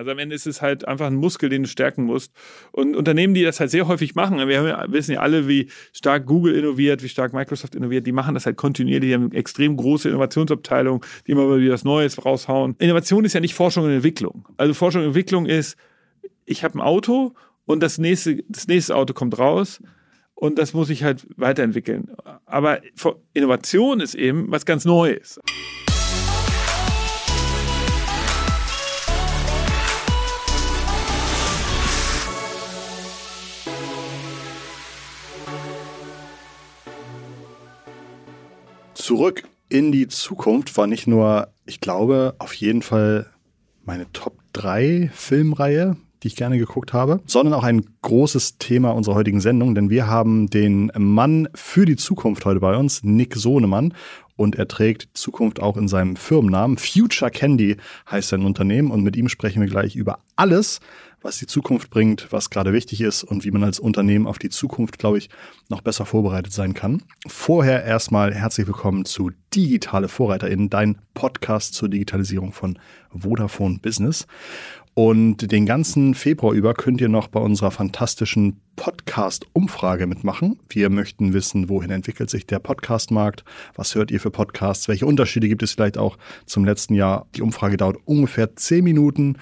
Also am Ende ist es halt einfach ein Muskel, den du stärken musst. Und Unternehmen, die das halt sehr häufig machen, wir wissen ja alle, wie stark Google innoviert, wie stark Microsoft innoviert, die machen das halt kontinuierlich, die haben extrem große Innovationsabteilung, die immer wieder was Neues raushauen. Innovation ist ja nicht Forschung und Entwicklung. Also Forschung und Entwicklung ist, ich habe ein Auto und das nächste, das nächste Auto kommt raus und das muss ich halt weiterentwickeln. Aber Innovation ist eben was ganz Neues. Zurück in die Zukunft war nicht nur, ich glaube, auf jeden Fall meine Top 3 Filmreihe, die ich gerne geguckt habe, sondern auch ein großes Thema unserer heutigen Sendung, denn wir haben den Mann für die Zukunft heute bei uns, Nick Sohnemann. Und er trägt Zukunft auch in seinem Firmennamen. Future Candy heißt sein Unternehmen. Und mit ihm sprechen wir gleich über alles, was die Zukunft bringt, was gerade wichtig ist und wie man als Unternehmen auf die Zukunft, glaube ich, noch besser vorbereitet sein kann. Vorher erstmal herzlich willkommen zu Digitale VorreiterInnen, dein Podcast zur Digitalisierung von Vodafone Business. Und den ganzen Februar über könnt ihr noch bei unserer fantastischen Podcast-Umfrage mitmachen. Wir möchten wissen, wohin entwickelt sich der Podcast-Markt? Was hört ihr für Podcasts? Welche Unterschiede gibt es vielleicht auch zum letzten Jahr? Die Umfrage dauert ungefähr zehn Minuten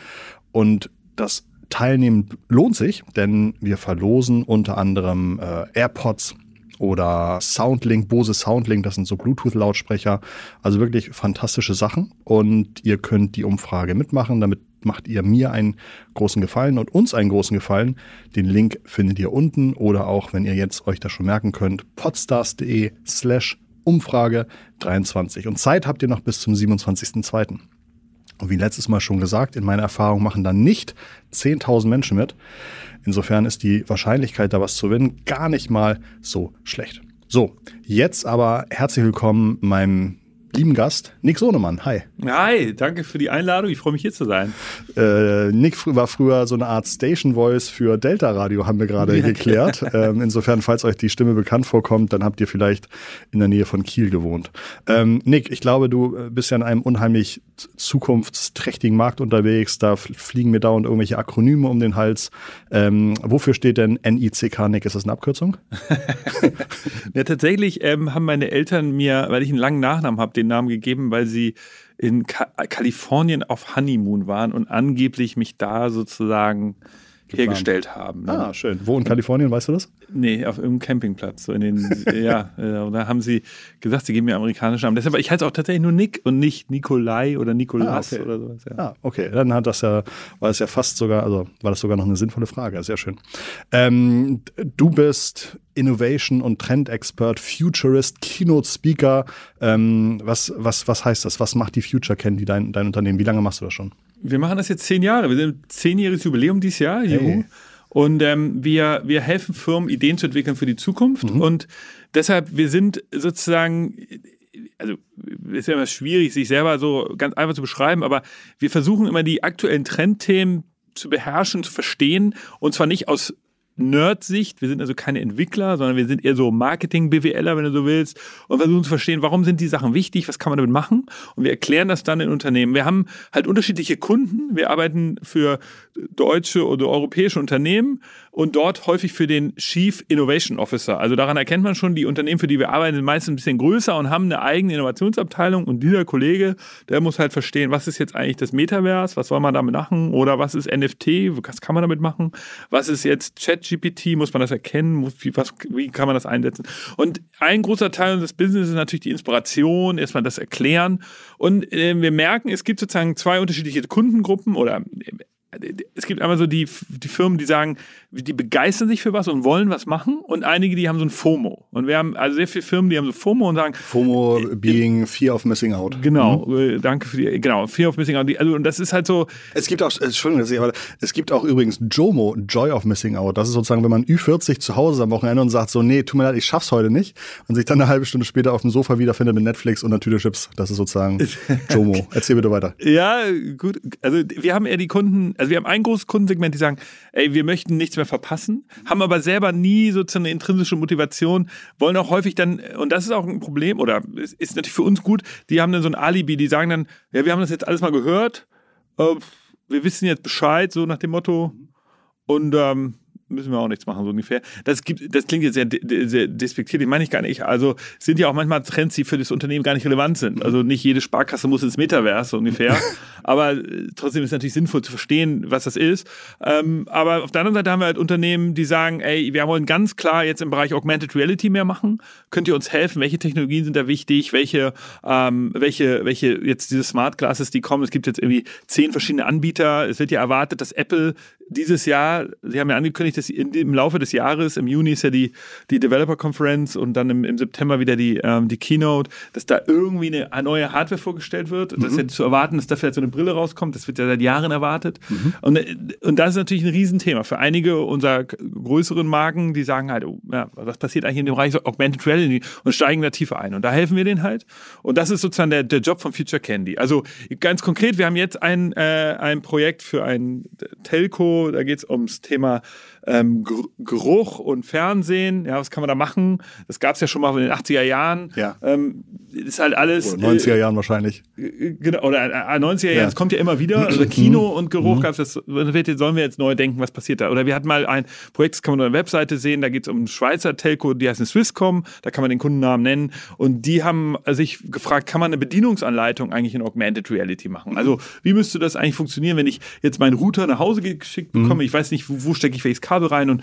und das Teilnehmen lohnt sich, denn wir verlosen unter anderem äh, AirPods oder Soundlink, Bose Soundlink, das sind so Bluetooth-Lautsprecher. Also wirklich fantastische Sachen. Und ihr könnt die Umfrage mitmachen. Damit macht ihr mir einen großen Gefallen und uns einen großen Gefallen. Den Link findet ihr unten oder auch, wenn ihr jetzt euch das schon merken könnt, podstars.de slash Umfrage 23. Und Zeit habt ihr noch bis zum 27.02. Und wie letztes Mal schon gesagt, in meiner Erfahrung machen dann nicht 10.000 Menschen mit. Insofern ist die Wahrscheinlichkeit, da was zu gewinnen, gar nicht mal so schlecht. So, jetzt aber herzlich willkommen meinem lieben Gast, Nick Sohnemann. Hi. Hi, danke für die Einladung. Ich freue mich hier zu sein. Äh, Nick war früher so eine Art Station Voice für Delta Radio, haben wir gerade geklärt. Ähm, insofern, falls euch die Stimme bekannt vorkommt, dann habt ihr vielleicht in der Nähe von Kiel gewohnt. Ähm, Nick, ich glaube, du bist ja in einem unheimlich zukunftsträchtigen Markt unterwegs. Da fliegen mir dauernd irgendwelche Akronyme um den Hals. Ähm, wofür steht denn NICK, Nick? Ist das eine Abkürzung? ja, tatsächlich ähm, haben meine Eltern mir, weil ich einen langen Nachnamen habe, den Namen gegeben, weil sie in Ka Kalifornien auf Honeymoon waren und angeblich mich da sozusagen hergestellt haben. Ne? Ah, schön. Wo in Kalifornien, weißt du das? Nee, auf irgendeinem Campingplatz. So in den, ja, äh, da haben sie gesagt, sie geben mir amerikanische Namen. Deshalb, ich heiße auch tatsächlich nur Nick und nicht Nikolai oder Nikolas ah, okay. oder sowas. Ja. Ah, okay. Dann hat das ja, war das ja fast sogar, also war das sogar noch eine sinnvolle Frage. Sehr schön. Ähm, du bist Innovation und Trendexpert, Futurist, Keynote Speaker. Ähm, was, was, was heißt das? Was macht die Future Candy, dein, dein Unternehmen? Wie lange machst du das schon? Wir machen das jetzt zehn Jahre. Wir sind zehnjähriges Jubiläum dieses Jahr, Juhu. Und ähm, wir, wir helfen Firmen, Ideen zu entwickeln für die Zukunft. Mhm. Und deshalb, wir sind sozusagen, also ist ja immer schwierig, sich selber so ganz einfach zu beschreiben, aber wir versuchen immer die aktuellen Trendthemen zu beherrschen, zu verstehen. Und zwar nicht aus Nerd-Sicht. Wir sind also keine Entwickler, sondern wir sind eher so Marketing-BWLer, wenn du so willst, und versuchen zu verstehen, warum sind die Sachen wichtig, was kann man damit machen. Und wir erklären das dann in Unternehmen. Wir haben halt unterschiedliche Kunden. Wir arbeiten für deutsche oder europäische Unternehmen und dort häufig für den Chief Innovation Officer. Also daran erkennt man schon, die Unternehmen, für die wir arbeiten, sind meistens ein bisschen größer und haben eine eigene Innovationsabteilung. Und dieser Kollege, der muss halt verstehen, was ist jetzt eigentlich das Metaverse, was soll man damit machen oder was ist NFT, was kann man damit machen, was ist jetzt ChatGPT, muss man das erkennen, wie, was, wie kann man das einsetzen. Und ein großer Teil unseres Business ist natürlich die Inspiration, erstmal das Erklären. Und äh, wir merken, es gibt sozusagen zwei unterschiedliche Kundengruppen oder es gibt einmal so die, die Firmen, die sagen, die begeistern sich für was und wollen was machen und einige, die haben so ein FOMO. Und wir haben also sehr viele Firmen, die haben so FOMO und sagen. FOMO äh, being Fear of Missing Out. Genau, mhm. Äh, danke für die, genau, Fear of Missing Out. Also, und das ist halt so. Es gibt auch, Entschuldigung, aber es gibt auch übrigens JOMO, Joy of Missing Out. Das ist sozusagen, wenn man Ü40 zu Hause am Wochenende und sagt so, nee, tut mir leid, ich schaff's heute nicht und sich dann eine halbe Stunde später auf dem Sofa wiederfindet mit Netflix und einer Tüte Chips. Das ist sozusagen JOMO. Erzähl bitte weiter. Ja, gut. Also wir haben eher die Kunden, also wir haben ein großes Kundensegment, die sagen, ey, wir möchten nichts mehr verpassen, haben aber selber nie sozusagen eine intrinsische Motivation, wollen auch häufig dann, und das ist auch ein Problem, oder ist natürlich für uns gut, die haben dann so ein Alibi, die sagen dann, ja, wir haben das jetzt alles mal gehört, äh, wir wissen jetzt Bescheid, so nach dem Motto. Und ähm, müssen wir auch nichts machen, so ungefähr. Das, gibt, das klingt jetzt sehr, sehr despektierlich, meine ich gar nicht. Also sind ja auch manchmal Trends, die für das Unternehmen gar nicht relevant sind. Also nicht jede Sparkasse muss ins Metaverse so ungefähr. aber äh, trotzdem ist es natürlich sinnvoll zu verstehen, was das ist. Ähm, aber auf der anderen Seite haben wir halt Unternehmen, die sagen, ey, wir wollen ganz klar jetzt im Bereich Augmented Reality mehr machen. Könnt ihr uns helfen? Welche Technologien sind da wichtig? Welche, ähm, welche, welche jetzt diese Smart Glasses, die kommen? Es gibt jetzt irgendwie zehn verschiedene Anbieter. Es wird ja erwartet, dass Apple dieses Jahr, Sie haben ja angekündigt, in, im Laufe des Jahres, im Juni ist ja die, die Developer Conference und dann im, im September wieder die, ähm, die Keynote, dass da irgendwie eine neue Hardware vorgestellt wird. Mhm. Das ist ja zu erwarten, dass da vielleicht so eine Brille rauskommt. Das wird ja seit Jahren erwartet. Mhm. Und, und das ist natürlich ein Riesenthema für einige unserer größeren Marken, die sagen halt, oh, ja, was passiert eigentlich in dem Bereich Augmented Reality und steigen da tiefer ein. Und da helfen wir denen halt. Und das ist sozusagen der, der Job von Future Candy. Also ganz konkret, wir haben jetzt ein, äh, ein Projekt für ein Telco, da geht es ums Thema ähm, Geruch und Fernsehen. Ja, was kann man da machen? Das gab es ja schon mal in den 80er Jahren. Ja. Ähm, ist halt alles. Oder 90er Jahren wahrscheinlich. Äh, genau, oder äh, 90er Jahren, das kommt ja immer wieder. Also Kino und Geruch mhm. gab es, sollen wir jetzt neu denken, was passiert da? Oder wir hatten mal ein Projekt, das kann man auf der Webseite sehen, da geht es um Schweizer Telco, die heißt Swisscom, da kann man den Kundennamen nennen. Und die haben sich gefragt, kann man eine Bedienungsanleitung eigentlich in Augmented Reality machen? Also, wie müsste das eigentlich funktionieren, wenn ich jetzt meinen Router nach Hause geschickt bekomme? Mhm. Ich weiß nicht, wo, wo stecke ich welches Kabel rein? Und,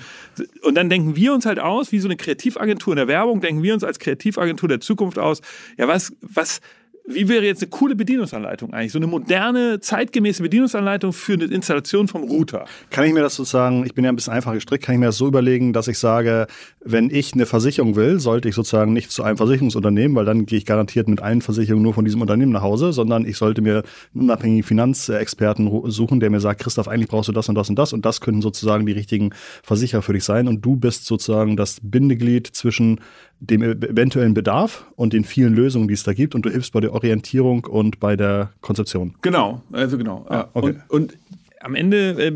und dann denken wir uns halt aus, wie so eine Kreativagentur in der Werbung, denken wir uns als Kreativagentur der Zukunft aus, ja, was, was, wie wäre jetzt eine coole Bedienungsanleitung eigentlich? So eine moderne, zeitgemäße Bedienungsanleitung für eine Installation vom Router. Kann ich mir das sozusagen, ich bin ja ein bisschen einfach gestrickt, kann ich mir das so überlegen, dass ich sage, wenn ich eine Versicherung will, sollte ich sozusagen nicht zu einem Versicherungsunternehmen, weil dann gehe ich garantiert mit allen Versicherungen nur von diesem Unternehmen nach Hause, sondern ich sollte mir einen unabhängigen Finanzexperten suchen, der mir sagt, Christoph, eigentlich brauchst du das und das und das und das könnten sozusagen die richtigen Versicherer für dich sein und du bist sozusagen das Bindeglied zwischen dem eventuellen Bedarf und den vielen Lösungen, die es da gibt und du hilfst bei der Orientierung und bei der Konzeption. Genau, also genau. Ah, okay. und, und am Ende, äh,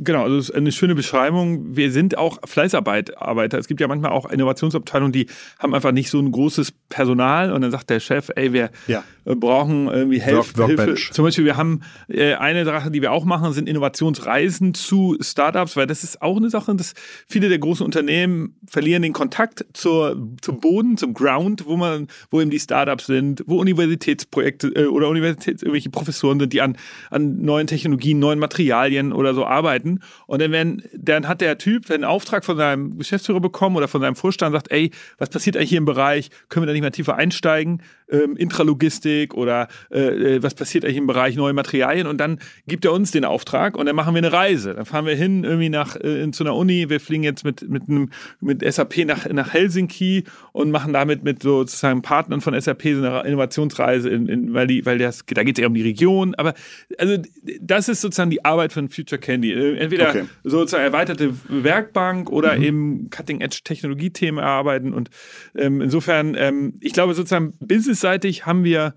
genau, also es ist eine schöne Beschreibung. Wir sind auch Fleißarbeiter. Es gibt ja manchmal auch Innovationsabteilungen, die haben einfach nicht so ein großes Personal und dann sagt der Chef, ey, wir ja. brauchen irgendwie Hilfe. Work, Hilfe. Zum Beispiel, wir haben äh, eine Sache, die wir auch machen, sind Innovationsreisen zu Startups, weil das ist auch eine Sache, dass viele der großen Unternehmen verlieren den Kontakt zur, zum Boden, zum Ground, wo man, wo eben die Startups sind, wo Universitätsprojekte äh, oder Universitäts irgendwelche Professoren sind, die an, an neuen Technologien, neuen Materialien Materialien oder so arbeiten. Und dann, wenn, dann hat der Typ einen Auftrag von seinem Geschäftsführer bekommen oder von seinem Vorstand sagt, ey, was passiert eigentlich hier im Bereich? Können wir da nicht mehr tiefer einsteigen? Ähm, Intralogistik oder äh, äh was passiert eigentlich im Bereich neue Materialien? Und dann gibt er uns den Auftrag und dann machen wir eine Reise. Dann fahren wir hin irgendwie nach äh, zu einer Uni. Wir fliegen jetzt mit mit einem mit SAP nach nach Helsinki und machen damit mit sozusagen Partnern von SAP so eine Innovationsreise, in, in, weil die weil das da geht es eher um die Region. Aber also das ist sozusagen die Arbeit von Future Candy. Äh, entweder okay. sozusagen erweiterte Werkbank oder mhm. eben Cutting-Edge-Technologiethemen erarbeiten. Und ähm, insofern, ähm, ich glaube sozusagen businessseitig haben wir,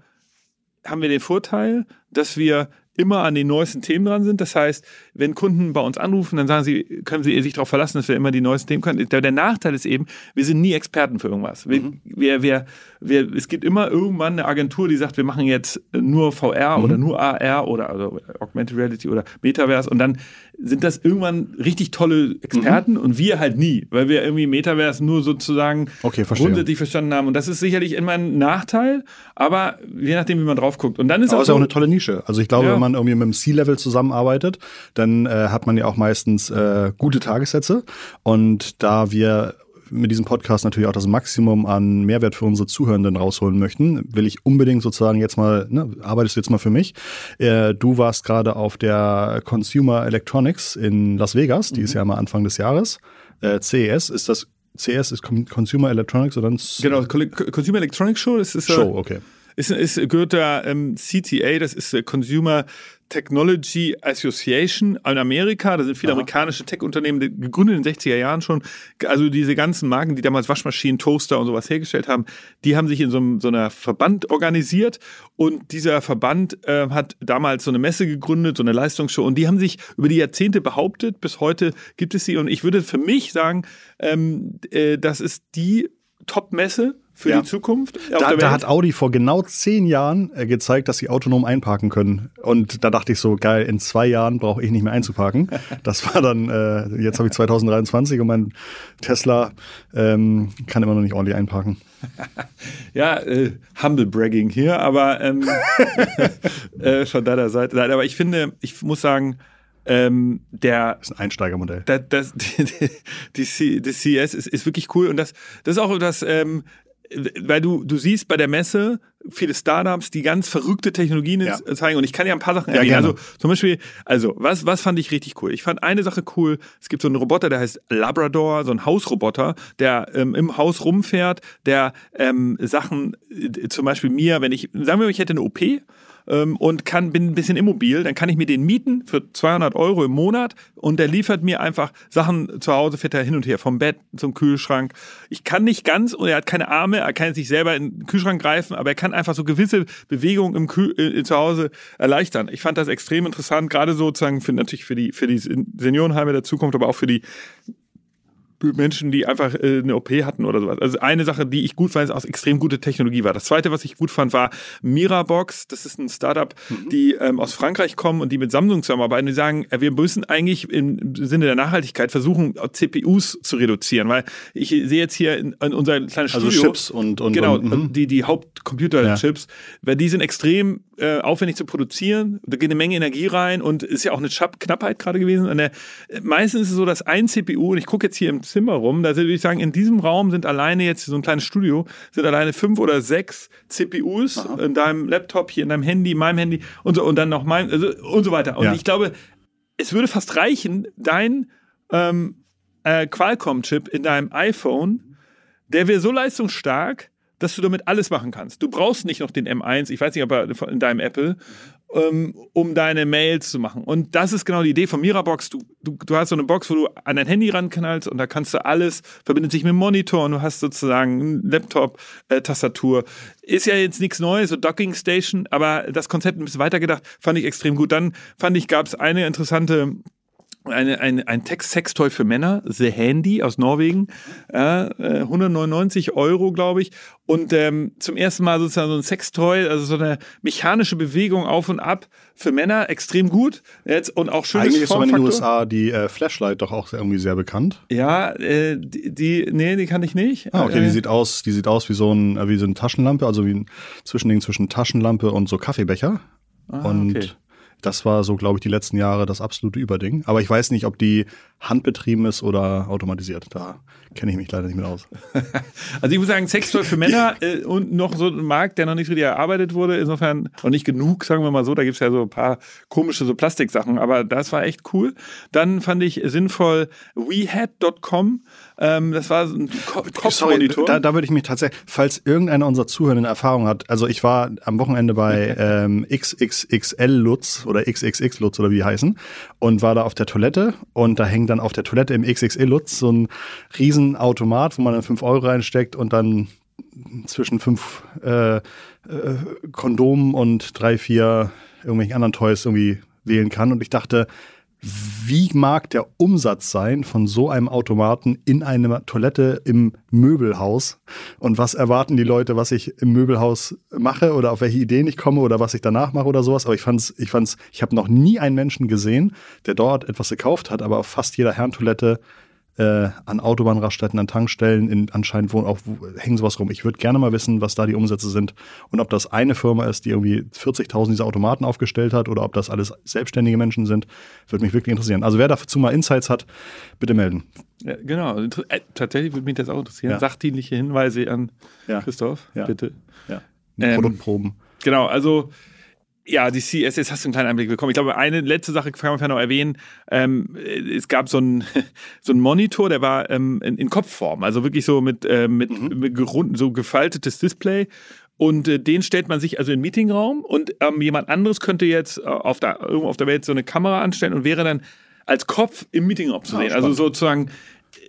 haben wir den Vorteil, dass wir immer an den neuesten Themen dran sind. Das heißt, wenn Kunden bei uns anrufen, dann sagen sie, können sie sich darauf verlassen, dass wir immer die neuesten Themen können. Der, der Nachteil ist eben, wir sind nie Experten für irgendwas. Wir, mhm. wir, wir, wir, es gibt immer irgendwann eine Agentur, die sagt, wir machen jetzt nur VR mhm. oder nur AR oder also Augmented Reality oder Metaverse und dann sind das irgendwann richtig tolle Experten mhm. und wir halt nie, weil wir irgendwie Metaverse nur sozusagen okay, grundsätzlich verstanden haben. Und das ist sicherlich immer ein Nachteil, aber je nachdem, wie man drauf guckt. Und dann ist aber auch, so, auch eine tolle Nische. Also ich glaube, ja. wenn man irgendwie mit dem C-Level zusammenarbeitet, dann äh, hat man ja auch meistens äh, gute Tagessätze. Und da wir mit diesem Podcast natürlich auch das Maximum an Mehrwert für unsere Zuhörenden rausholen möchten, will ich unbedingt sozusagen jetzt mal, ne, arbeitest du jetzt mal für mich. Äh, du warst gerade auf der Consumer Electronics in Las Vegas, die mhm. ist ja mal Anfang des Jahres. Äh, CES, ist das CS ist Consumer Electronics oder Genau, Consumer Electronics Show, das ist Show, okay. Ist, ist, gehört der ähm, CTA, das ist Consumer Technology Association in Amerika. Da sind viele Aha. amerikanische Tech-Unternehmen gegründet in den 60er Jahren schon. Also diese ganzen Marken, die damals Waschmaschinen, Toaster und sowas hergestellt haben, die haben sich in so, einem, so einer Verband organisiert. Und dieser Verband äh, hat damals so eine Messe gegründet, so eine Leistungsshow. Und die haben sich über die Jahrzehnte behauptet. Bis heute gibt es sie. Und ich würde für mich sagen, ähm, äh, das ist die Top-Messe für ja. die Zukunft. Da, da, hat Audi vor genau zehn Jahren äh, gezeigt, dass sie autonom einparken können. Und da dachte ich so, geil, in zwei Jahren brauche ich nicht mehr einzuparken. Das war dann, äh, jetzt habe ich 2023 und mein Tesla ähm, kann immer noch nicht ordentlich einparken. ja, äh, Humble Bragging hier, aber ähm, äh, von deiner Seite. Nein, aber ich finde, ich muss sagen, ähm, der das ist ein Einsteigermodell. Das, das, die, die, die CS ist, ist wirklich cool und das, das ist auch das, ähm, weil du, du siehst bei der Messe viele Startups, die ganz verrückte Technologien ja. zeigen. Und ich kann ja ein paar Sachen erwähnen. Ja, also zum Beispiel, also was, was fand ich richtig cool? Ich fand eine Sache cool. Es gibt so einen Roboter, der heißt Labrador, so ein Hausroboter, der ähm, im Haus rumfährt, der ähm, Sachen, äh, zum Beispiel mir, wenn ich, sagen wir mal, ich hätte eine OP ähm, und kann, bin ein bisschen immobil, dann kann ich mir den mieten für 200 Euro im Monat und der liefert mir einfach Sachen zu Hause, fährt er hin und her, vom Bett zum Kühlschrank. Ich kann nicht ganz, und er hat keine Arme, er kann sich selber in den Kühlschrank greifen, aber er kann einfach so gewisse Bewegungen im Kühl, äh, zu Hause erleichtern. Ich fand das extrem interessant, gerade sozusagen für, natürlich für die, für die Seniorenheime der Zukunft, aber auch für die Menschen, die einfach äh, eine OP hatten oder sowas. Also eine Sache, die ich gut fand, ist auch extrem gute Technologie war. Das zweite, was ich gut fand, war Mirabox. Das ist ein Startup, mhm. die ähm, aus Frankreich kommen und die mit Samsung zusammenarbeiten. Die sagen, äh, wir müssen eigentlich im Sinne der Nachhaltigkeit versuchen, CPUs zu reduzieren, weil ich sehe jetzt hier in, in unser kleines also Studio. Also Chips und, und genau und, und, die die Hauptcomputerchips, ja. weil die sind extrem äh, aufwendig zu produzieren. Da geht eine Menge Energie rein und ist ja auch eine Knappheit gerade gewesen. Der, meistens ist es so, dass ein CPU und ich gucke jetzt hier im Zimmer rum. Da würde ich sagen, in diesem Raum sind alleine jetzt so ein kleines Studio, sind alleine fünf oder sechs CPUs Aha. in deinem Laptop, hier in deinem Handy, in meinem Handy und so und dann noch mein also, und so weiter. Und ja. ich glaube, es würde fast reichen, dein ähm, äh, Qualcomm-Chip in deinem iPhone, der wäre so leistungsstark, dass du damit alles machen kannst. Du brauchst nicht noch den M1, ich weiß nicht, ob er in deinem Apple, um deine Mails zu machen. Und das ist genau die Idee von Mirabox. Du, du, du hast so eine Box, wo du an dein Handy ranknallst und da kannst du alles, verbindet sich mit dem Monitor und du hast sozusagen einen Laptop, äh. Ist ja jetzt nichts Neues, so Docking Station, aber das Konzept ein bisschen weitergedacht, fand ich extrem gut. Dann fand ich, gab es eine interessante eine, eine, ein Text-Sextoy für Männer, The Handy aus Norwegen, äh, 199 Euro, glaube ich. Und ähm, zum ersten Mal sozusagen so ein Sextoy, also so eine mechanische Bewegung auf und ab für Männer, extrem gut. Jetzt, und auch schönes Eigentlich ist aber in den USA die äh, Flashlight doch auch irgendwie sehr bekannt. Ja, äh, die, die, nee, die kann ich nicht. Ah, okay, äh, die sieht aus, die sieht aus wie so, ein, äh, wie so eine Taschenlampe, also wie ein Zwischending zwischen Taschenlampe und so Kaffeebecher. Ah, und okay. Das war so, glaube ich, die letzten Jahre das absolute Überding. Aber ich weiß nicht, ob die handbetrieben ist oder automatisiert. Da kenne ich mich leider nicht mehr aus. also ich muss sagen, Sextoy für Männer äh, und noch so ein Markt, der noch nicht richtig erarbeitet wurde. Insofern noch nicht genug, sagen wir mal so. Da gibt es ja so ein paar komische so Plastiksachen, aber das war echt cool. Dann fand ich sinnvoll WeHat.com. Ähm, das war ein Kopfmonitor. Da, da würde ich mich tatsächlich, falls irgendeiner unserer Zuhörenden Erfahrung hat, also ich war am Wochenende bei ähm, XXXL Lutz oder XXX Lutz oder wie die heißen und war da auf der Toilette und da hängt dann auf der Toilette im XXL Lutz so ein riesen Automat, wo man dann 5 Euro reinsteckt und dann zwischen fünf äh, äh, Kondomen und drei, vier irgendwelchen anderen Toys irgendwie wählen kann. Und ich dachte, wie mag der Umsatz sein von so einem Automaten in einer Toilette im Möbelhaus? Und was erwarten die Leute, was ich im Möbelhaus mache oder auf welche Ideen ich komme oder was ich danach mache oder sowas? Aber ich fand's, ich fand's, ich habe noch nie einen Menschen gesehen, der dort etwas gekauft hat, aber auf fast jeder Herrentoilette äh, an Autobahnraststätten, an Tankstellen, in, anscheinend wo auch hängen sowas rum. Ich würde gerne mal wissen, was da die Umsätze sind und ob das eine Firma ist, die irgendwie 40.000 dieser Automaten aufgestellt hat oder ob das alles selbstständige Menschen sind, würde mich wirklich interessieren. Also wer dazu mal Insights hat, bitte melden. Ja, genau. Äh, tatsächlich würde mich das auch interessieren. Ja. Sachdienliche Hinweise an ja. Christoph, bitte. Ja. Ähm, Produktproben. Genau, also ja, die CS, jetzt hast du einen kleinen Einblick bekommen. Ich glaube, eine letzte Sache kann man noch erwähnen. Ähm, es gab so einen so einen Monitor, der war ähm, in, in, Kopfform, also wirklich so mit, äh, mit, mhm. mit gerund, so gefaltetes Display. Und äh, den stellt man sich also in den Meetingraum und ähm, jemand anderes könnte jetzt äh, auf der, irgendwo auf der Welt so eine Kamera anstellen und wäre dann als Kopf im Meetingraum zu ah, sehen. also sozusagen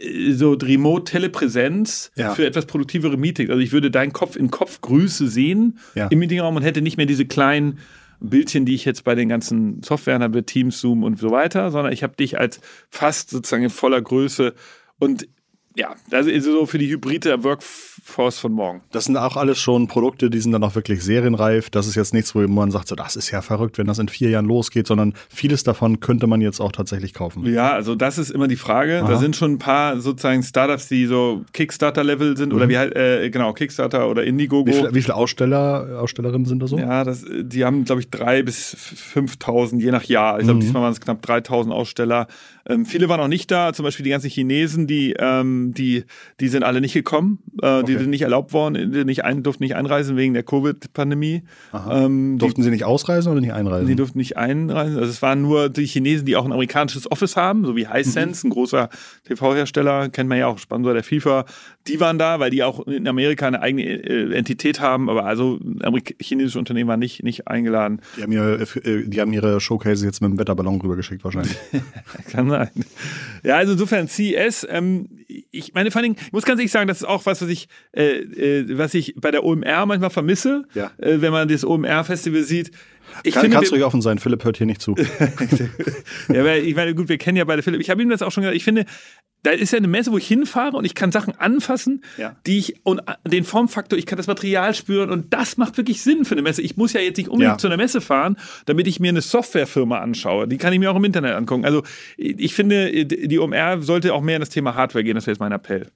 äh, so Remote-Telepräsenz ja. für etwas produktivere Meetings. Also ich würde deinen Kopf in Kopfgrüße sehen ja. im Meetingraum und hätte nicht mehr diese kleinen Bildchen, die ich jetzt bei den ganzen Softwaren habe, Teams, Zoom und so weiter, sondern ich habe dich als fast sozusagen in voller Größe und ja, das ist so für die hybride Workforce von morgen. Das sind auch alles schon Produkte, die sind dann auch wirklich serienreif. Das ist jetzt nichts, wo man sagt, so, das ist ja verrückt, wenn das in vier Jahren losgeht, sondern vieles davon könnte man jetzt auch tatsächlich kaufen. Ja, also das ist immer die Frage. Aha. Da sind schon ein paar sozusagen Startups, die so Kickstarter-Level sind mhm. oder wie halt, äh, genau, Kickstarter oder Indiegogo. Wie, viel, wie viele Aussteller, Ausstellerinnen sind da so? Ja, das, die haben, glaube ich, drei bis 5.000, je nach Jahr. Ich glaube, mhm. diesmal waren es knapp 3.000 Aussteller. Ähm, viele waren auch nicht da, zum Beispiel die ganzen Chinesen, die, ähm, die, die sind alle nicht gekommen, äh, okay. die sind nicht erlaubt worden, die nicht ein, durften nicht einreisen wegen der Covid-Pandemie. Ähm, durften die, sie nicht ausreisen oder nicht einreisen? Die durften nicht einreisen. Also es waren nur die Chinesen, die auch ein amerikanisches Office haben, so wie Hisense, mhm. ein großer TV-Hersteller, kennt man ja auch, Sponsor der FIFA. Die waren da, weil die auch in Amerika eine eigene äh, Entität haben, aber also chinesische Unternehmen waren nicht, nicht eingeladen. Die haben, ihre, äh, die haben ihre Showcase jetzt mit dem Wetterballon rübergeschickt wahrscheinlich. Kann sein. Ja, also insofern CES, ähm, ich meine, vor allen Dingen, ich muss ganz ehrlich sagen, das ist auch was, was ich, äh, äh, was ich bei der OMR manchmal vermisse, ja. äh, wenn man das OMR-Festival sieht. Ich Kann, finde, kannst du ruhig offen sein, Philipp hört hier nicht zu. ja, weil ich meine, gut, wir kennen ja beide Philipp. Ich habe ihm das auch schon gesagt. Ich finde, da ist ja eine Messe, wo ich hinfahre und ich kann Sachen anfassen, ja. die ich und den Formfaktor, ich kann das Material spüren und das macht wirklich Sinn für eine Messe. Ich muss ja jetzt nicht unbedingt ja. zu einer Messe fahren, damit ich mir eine Softwarefirma anschaue. Die kann ich mir auch im Internet angucken. Also ich finde, die OMR sollte auch mehr in das Thema Hardware gehen. Das wäre jetzt mein Appell.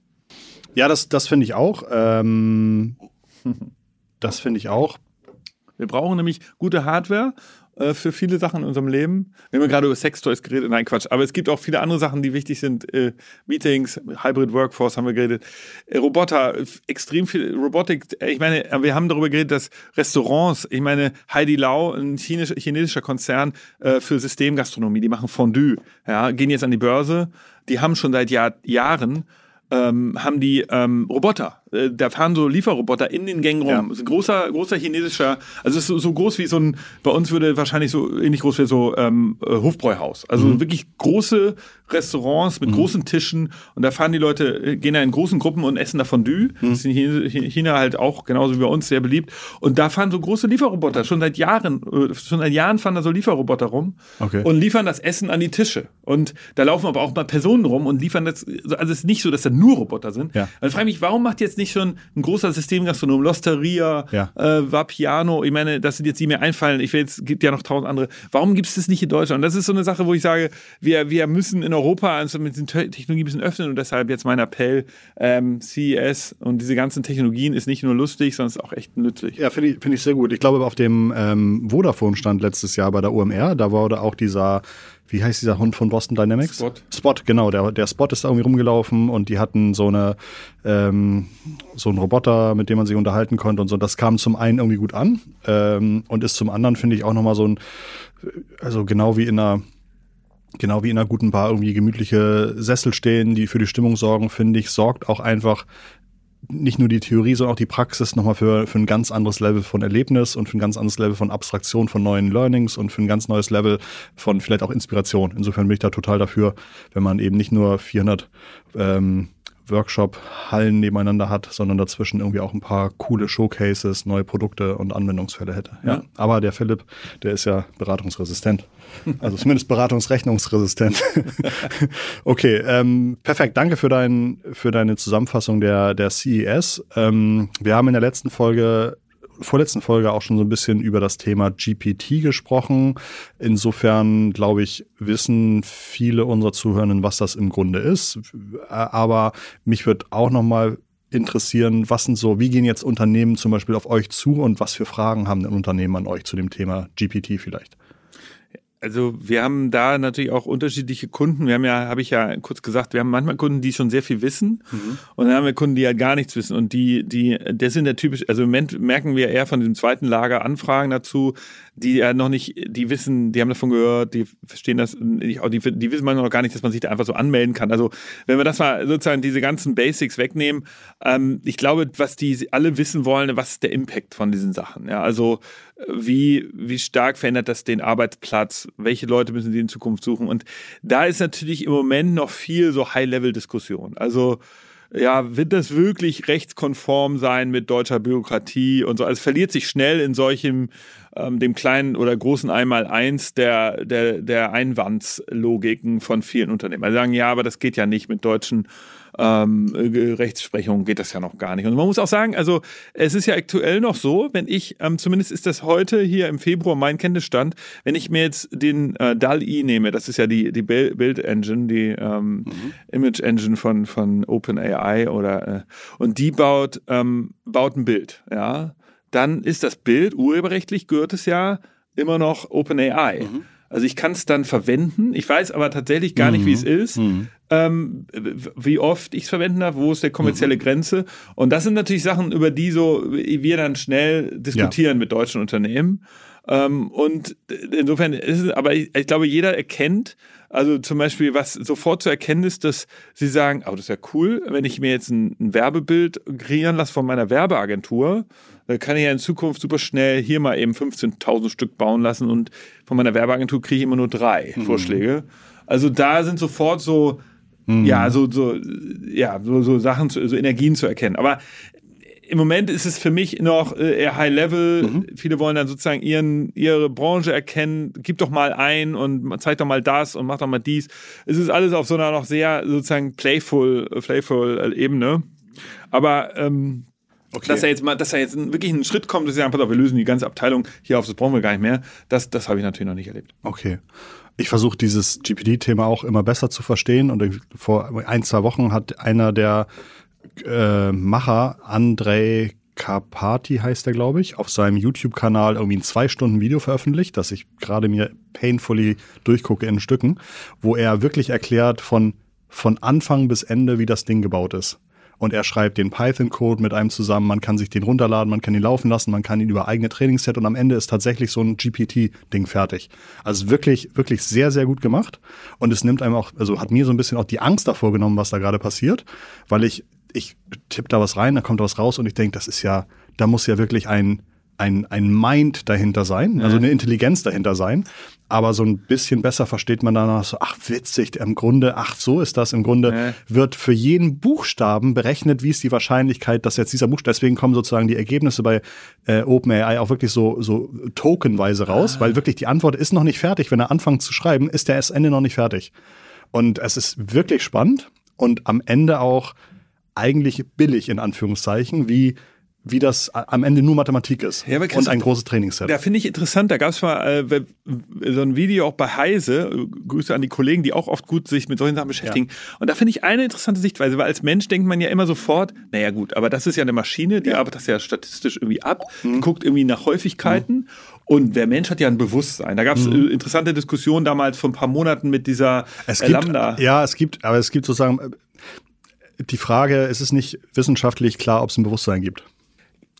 Ja, das, das finde ich auch. Ähm, das finde ich auch. Wir brauchen nämlich gute Hardware äh, für viele Sachen in unserem Leben. Wir haben gerade über Sextoys geredet, nein Quatsch, aber es gibt auch viele andere Sachen, die wichtig sind. Äh, Meetings, Hybrid Workforce haben wir geredet, äh, Roboter, extrem viel Robotik. Ich meine, wir haben darüber geredet, dass Restaurants, ich meine, Heidi Lau, ein chinesischer, chinesischer Konzern für Systemgastronomie, die machen Fondue, ja, gehen jetzt an die Börse. Die haben schon seit Jahr, Jahren ähm, haben die ähm, Roboter äh, da fahren so Lieferroboter in den Gängen rum. Ja. Das ist ein großer, großer chinesischer, also es ist so, so, groß wie so ein, bei uns würde wahrscheinlich so ähnlich groß wie so ähm, äh, Hofbräuhaus. Also mhm. wirklich große Restaurants mit mhm. großen Tischen und da fahren die Leute, äh, gehen da in großen Gruppen und essen da Fondue. Mhm. Das ist in China halt auch genauso wie bei uns sehr beliebt. Und da fahren so große Lieferroboter, schon seit Jahren, schon seit Jahren fahren da so Lieferroboter rum okay. und liefern das Essen an die Tische. Und da laufen aber auch mal Personen rum und liefern das, also es ist nicht so, dass da nur Roboter sind. Ja. Also frage mich, warum macht jetzt nicht schon ein großer Systemgastronom, Losteria, ja. äh, Vapiano, ich meine, das sind jetzt die mir einfallen, ich will jetzt, gibt ja noch tausend andere. Warum gibt es das nicht in Deutschland? Das ist so eine Sache, wo ich sage, wir, wir müssen in Europa also mit den Technologien ein bisschen öffnen und deshalb jetzt mein Appell, ähm, CES und diese ganzen Technologien ist nicht nur lustig, sondern ist auch echt nützlich. Ja, finde ich, find ich sehr gut. Ich glaube, auf dem ähm, Vodafone-Stand letztes Jahr bei der UMR, da wurde auch dieser wie heißt dieser Hund von Boston Dynamics? Spot. Spot, genau. Der, der Spot ist da irgendwie rumgelaufen und die hatten so eine ähm, so einen Roboter, mit dem man sich unterhalten konnte und so. Das kam zum einen irgendwie gut an ähm, und ist zum anderen, finde ich, auch nochmal so ein, also genau wie in einer genau wie in einer guten Bar irgendwie gemütliche Sessel stehen, die für die Stimmung sorgen, finde ich, sorgt auch einfach nicht nur die Theorie, sondern auch die Praxis nochmal für, für ein ganz anderes Level von Erlebnis und für ein ganz anderes Level von Abstraktion von neuen Learnings und für ein ganz neues Level von vielleicht auch Inspiration. Insofern bin ich da total dafür, wenn man eben nicht nur 400 ähm, Workshop-Hallen nebeneinander hat, sondern dazwischen irgendwie auch ein paar coole Showcases, neue Produkte und Anwendungsfälle hätte. Ja. ja. Aber der Philipp, der ist ja beratungsresistent. Also zumindest beratungsrechnungsresistent. okay, ähm, perfekt. Danke für, dein, für deine Zusammenfassung der, der CES. Ähm, wir haben in der letzten Folge vorletzten Folge auch schon so ein bisschen über das Thema GPT gesprochen. Insofern, glaube ich, wissen viele unserer Zuhörenden, was das im Grunde ist. Aber mich wird auch noch mal interessieren, was sind so, wie gehen jetzt Unternehmen zum Beispiel auf euch zu und was für Fragen haben denn Unternehmen an euch zu dem Thema GPT vielleicht? Also wir haben da natürlich auch unterschiedliche Kunden. Wir haben ja, habe ich ja kurz gesagt, wir haben manchmal Kunden, die schon sehr viel wissen mhm. und dann haben wir Kunden, die ja gar nichts wissen und die, die, das sind der typisch, also im Moment merken wir eher von dem zweiten Lager Anfragen dazu, die ja noch nicht, die wissen, die haben davon gehört, die verstehen das nicht, die, die wissen manchmal noch gar nicht, dass man sich da einfach so anmelden kann. Also wenn wir das mal sozusagen diese ganzen Basics wegnehmen, ähm, ich glaube, was die alle wissen wollen, was ist der Impact von diesen Sachen? Ja, also wie, wie stark verändert das den Arbeitsplatz? Welche Leute müssen sie in Zukunft suchen? Und da ist natürlich im Moment noch viel so High-Level-Diskussion. Also, ja, wird das wirklich rechtskonform sein mit deutscher Bürokratie und so? Also es verliert sich schnell in solchem ähm, dem kleinen oder großen Einmaleins der, der, der Einwandslogiken von vielen Unternehmen. Also sagen, ja, aber das geht ja nicht mit deutschen ähm, Rechtsprechung geht das ja noch gar nicht. Und man muss auch sagen, also es ist ja aktuell noch so, wenn ich, ähm, zumindest ist das heute hier im Februar mein Kenntnisstand, wenn ich mir jetzt den äh, DAL-E nehme, das ist ja die, die Bild-Engine, die ähm, mhm. Image-Engine von, von OpenAI oder äh, und die baut, ähm, baut ein Bild, ja, dann ist das Bild urheberrechtlich gehört es ja immer noch OpenAI. Mhm. Also ich kann es dann verwenden. Ich weiß aber tatsächlich gar nicht, wie es mhm. ist, mhm. Ähm, wie oft ich es verwenden darf, wo ist der kommerzielle mhm. Grenze. Und das sind natürlich Sachen, über die so wir dann schnell diskutieren ja. mit deutschen Unternehmen. Ähm, und insofern ist es, aber ich, ich, glaube, jeder erkennt, also zum Beispiel, was sofort zu erkennen ist, dass sie sagen, oh, das ist ja cool, wenn ich mir jetzt ein, ein Werbebild kreieren lasse von meiner Werbeagentur, dann kann ich ja in Zukunft super schnell hier mal eben 15.000 Stück bauen lassen und von meiner Werbeagentur kriege ich immer nur drei mhm. Vorschläge. Also da sind sofort so, mhm. ja, so, so, ja, so, so Sachen, so Energien zu erkennen. Aber im Moment ist es für mich noch äh, eher High Level. Mhm. Viele wollen dann sozusagen ihren, ihre Branche erkennen. Gib doch mal ein und zeig doch mal das und mach doch mal dies. Es ist alles auf so einer noch sehr sozusagen playful, playful Ebene. Aber ähm, Okay. Dass er jetzt mal, dass er jetzt wirklich einen Schritt kommt, dass sie sagen, pass auf, wir lösen die ganze Abteilung hier auf, das brauchen wir gar nicht mehr. Das, das habe ich natürlich noch nicht erlebt. Okay. Ich versuche dieses GPT-Thema auch immer besser zu verstehen und vor ein, zwei Wochen hat einer der äh, Macher, Andrei Karpati heißt er, glaube ich, auf seinem YouTube-Kanal irgendwie ein zwei Stunden Video veröffentlicht, das ich gerade mir painfully durchgucke in Stücken, wo er wirklich erklärt von, von Anfang bis Ende, wie das Ding gebaut ist. Und er schreibt den Python-Code mit einem zusammen, man kann sich den runterladen, man kann ihn laufen lassen, man kann ihn über eigene Trainingsset und am Ende ist tatsächlich so ein GPT-Ding fertig. Also wirklich, wirklich sehr, sehr gut gemacht. Und es nimmt einem auch, also hat mir so ein bisschen auch die Angst davor genommen, was da gerade passiert, weil ich ich tippe da was rein, da kommt was raus und ich denke, das ist ja, da muss ja wirklich ein, ein, ein Mind dahinter sein, also eine Intelligenz dahinter sein. Aber so ein bisschen besser versteht man danach so, ach witzig, im Grunde, ach so ist das, im Grunde wird für jeden Buchstaben berechnet, wie ist die Wahrscheinlichkeit, dass jetzt dieser Buchstabe, deswegen kommen sozusagen die Ergebnisse bei äh, OpenAI auch wirklich so, so tokenweise raus, ah. weil wirklich die Antwort ist noch nicht fertig. Wenn er anfängt zu schreiben, ist der Ende noch nicht fertig. Und es ist wirklich spannend und am Ende auch eigentlich billig in Anführungszeichen, wie wie das am Ende nur Mathematik ist ja, und ein großes Trainingsset. Da finde ich interessant, da gab es mal äh, so ein Video auch bei Heise, Grüße an die Kollegen, die auch oft gut sich mit solchen Sachen beschäftigen. Ja. Und da finde ich eine interessante Sichtweise, weil als Mensch denkt man ja immer sofort, naja gut, aber das ist ja eine Maschine, die ja. arbeitet das ja statistisch irgendwie ab, mhm. guckt irgendwie nach Häufigkeiten mhm. Und der Mensch hat ja ein Bewusstsein. Da gab es mhm. interessante Diskussionen damals vor ein paar Monaten mit dieser es gibt, Lambda. Ja, es gibt, aber es gibt sozusagen die Frage, ist es nicht wissenschaftlich klar, ob es ein Bewusstsein gibt?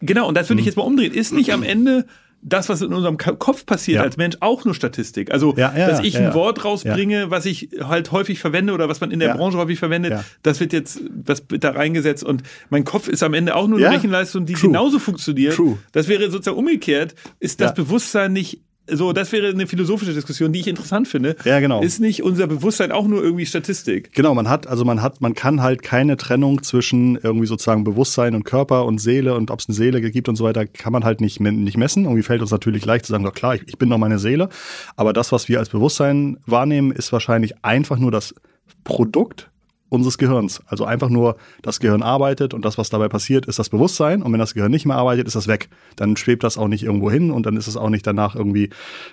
Genau, und das würde ich hm. jetzt mal umdrehen. Ist nicht am Ende das, was in unserem Kopf passiert ja. als Mensch, auch nur Statistik. Also, ja, ja, dass ich ein Wort rausbringe, was ich halt häufig verwende oder was man in der Branche häufig verwendet, das wird jetzt, das wird da reingesetzt und mein Kopf ist am Ende auch nur eine Rechenleistung, die True. genauso funktioniert. True. Das wäre sozusagen umgekehrt. Ist das Bewusstsein nicht so, das wäre eine philosophische Diskussion, die ich interessant finde. Ja, genau. Ist nicht unser Bewusstsein auch nur irgendwie Statistik? Genau, man hat, also man hat, man kann halt keine Trennung zwischen irgendwie sozusagen Bewusstsein und Körper und Seele und ob es eine Seele gibt und so weiter, kann man halt nicht, nicht messen. Irgendwie fällt uns natürlich leicht zu sagen, doch klar, ich, ich bin doch meine Seele. Aber das, was wir als Bewusstsein wahrnehmen, ist wahrscheinlich einfach nur das Produkt unseres Gehirns. Also einfach nur, das Gehirn arbeitet und das, was dabei passiert, ist das Bewusstsein. Und wenn das Gehirn nicht mehr arbeitet, ist das weg. Dann schwebt das auch nicht irgendwo hin und dann ist es auch nicht danach irgendwie,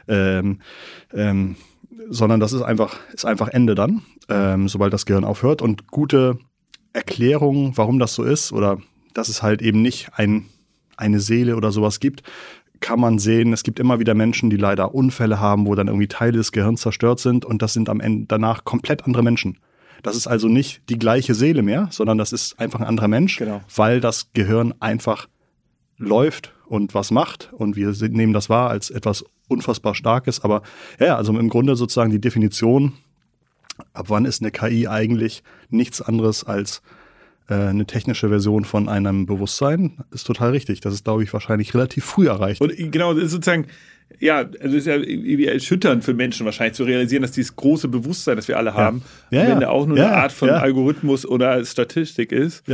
ähm, ähm, sondern das ist einfach, ist einfach Ende dann, ähm, sobald das Gehirn aufhört. Und gute Erklärungen, warum das so ist oder dass es halt eben nicht ein, eine Seele oder sowas gibt, kann man sehen, es gibt immer wieder Menschen, die leider Unfälle haben, wo dann irgendwie Teile des Gehirns zerstört sind und das sind am Ende danach komplett andere Menschen. Das ist also nicht die gleiche Seele mehr, sondern das ist einfach ein anderer Mensch, genau. weil das Gehirn einfach läuft und was macht und wir nehmen das wahr als etwas unfassbar Starkes. Aber ja, also im Grunde sozusagen die Definition, ab wann ist eine KI eigentlich nichts anderes als äh, eine technische Version von einem Bewusstsein, ist total richtig. Das ist, glaube ich, wahrscheinlich relativ früh erreicht. Und genau, sozusagen ja, also ist ja irgendwie erschütternd für Menschen wahrscheinlich zu realisieren, dass dieses große Bewusstsein, das wir alle haben, ja. Ja, wenn der auch nur eine Art von Algorithmus oder Statistik ist,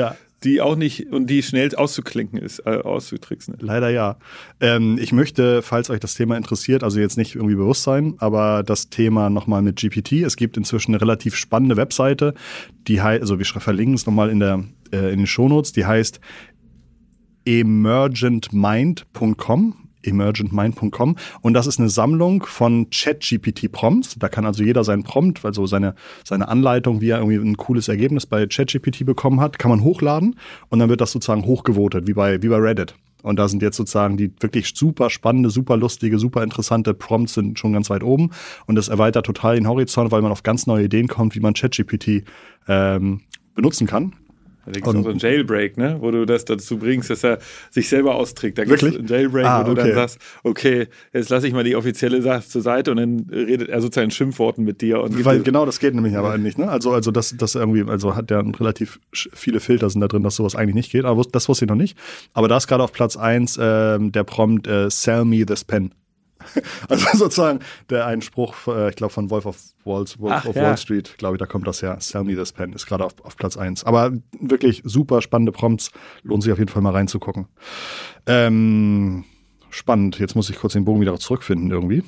die auch nicht und die schnell auszuklinken ist, äh, auszutricksen. Leider ja. Ähm, ich möchte, falls euch das Thema interessiert, also jetzt nicht irgendwie bewusst sein, aber das Thema nochmal mit GPT. Es gibt inzwischen eine relativ spannende Webseite, die heißt, also wir verlinken es nochmal in, der, äh, in den Shownotes, die heißt emergentmind.com emergentmind.com und das ist eine Sammlung von ChatGPT-Prompts. Da kann also jeder seinen Prompt, also seine, seine Anleitung, wie er irgendwie ein cooles Ergebnis bei ChatGPT bekommen hat, kann man hochladen und dann wird das sozusagen hochgevotet, wie bei, wie bei Reddit. Und da sind jetzt sozusagen die wirklich super spannende, super lustige, super interessante Prompts sind schon ganz weit oben. Und das erweitert total den Horizont, weil man auf ganz neue Ideen kommt, wie man ChatGPT ähm, benutzen kann. Da gibt es auch so einen Jailbreak, ne? wo du das dazu bringst, dass er sich selber austrägt. Da gibt es einen Jailbreak, ah, wo du okay. dann sagst, okay, jetzt lasse ich mal die offizielle Sache zur Seite und dann redet er sozusagen in Schimpfworten mit dir. Und Weil genau das geht nämlich aber eigentlich. Ne? Also, also das, das irgendwie, also hat ja relativ viele Filter sind da drin, dass sowas eigentlich nicht geht. Aber das wusste ich noch nicht. Aber da ist gerade auf Platz 1 äh, der Prompt äh, Sell me this pen. Also sozusagen der Einspruch, äh, ich glaube, von Wolf of, Walls, Wolf Ach, of ja. Wall Street, glaube ich, da kommt das ja. Sell me this pen ist gerade auf, auf Platz 1. Aber wirklich super spannende Prompts. Lohnt sich auf jeden Fall mal reinzugucken. Ähm, spannend. Jetzt muss ich kurz den Bogen wieder zurückfinden irgendwie.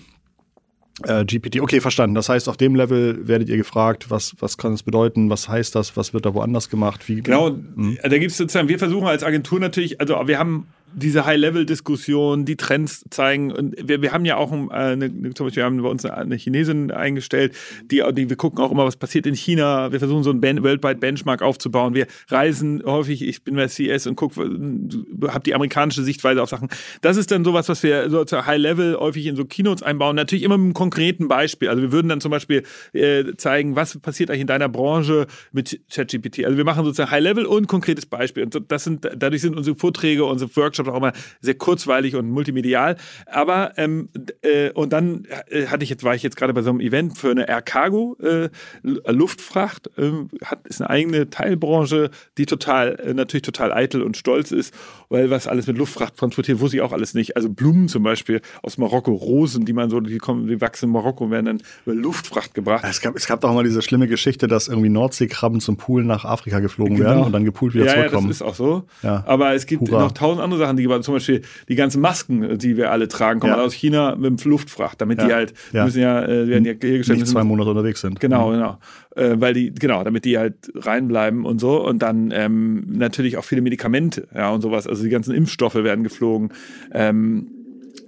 Äh, GPT, okay, verstanden. Das heißt, auf dem Level werdet ihr gefragt, was, was kann es bedeuten, was heißt das, was wird da woanders gemacht, wie. Genau, hm? da gibt es sozusagen, wir versuchen als Agentur natürlich, also wir haben diese High-Level-Diskussion, die Trends zeigen. Und wir, wir haben ja auch äh, eine, zum Beispiel, haben bei uns eine Chinesin eingestellt, die, die wir gucken auch immer, was passiert in China. Wir versuchen so einen weltweit Benchmark aufzubauen. Wir reisen häufig, ich bin bei CS und gucke, habe die amerikanische Sichtweise auf Sachen. Das ist dann sowas, was wir so High-Level häufig in so Keynotes einbauen. Natürlich immer mit einem konkreten Beispiel. Also wir würden dann zum Beispiel äh, zeigen, was passiert eigentlich in deiner Branche mit ChatGPT. Also wir machen sozusagen High-Level und konkretes Beispiel. Und das sind, dadurch sind unsere Vorträge, unsere Workshops Workshops auch immer sehr kurzweilig und multimedial. Aber ähm, äh, und dann äh, hatte ich jetzt war ich jetzt gerade bei so einem Event für eine Air Cargo äh, Luftfracht äh, hat ist eine eigene Teilbranche, die total äh, natürlich total eitel und stolz ist, weil was alles mit Luftfracht transportiert, wusste ich auch alles nicht. Also Blumen zum Beispiel aus Marokko, Rosen, die man so die kommen, die wachsen in Marokko, werden dann über Luftfracht gebracht. Es gab es gab doch mal diese schlimme Geschichte, dass irgendwie Nordseekrabben zum Pool nach Afrika geflogen genau. werden und dann gepoolt wieder ja, zurückkommen. Ja, das ist auch so. Ja. Aber es gibt Hurra. noch tausend andere Sachen Sachen, die zum Beispiel die ganzen Masken, die wir alle tragen, kommen ja. aus China mit dem Luftfracht, damit die halt, ja. müssen ja, äh, werden ja hergestellt. Nicht zwei Monate unterwegs sind. Genau, mhm. genau. Äh, weil die, genau, damit die halt reinbleiben und so. Und dann ähm, natürlich auch viele Medikamente, ja, und sowas. Also die ganzen Impfstoffe werden geflogen. Ähm,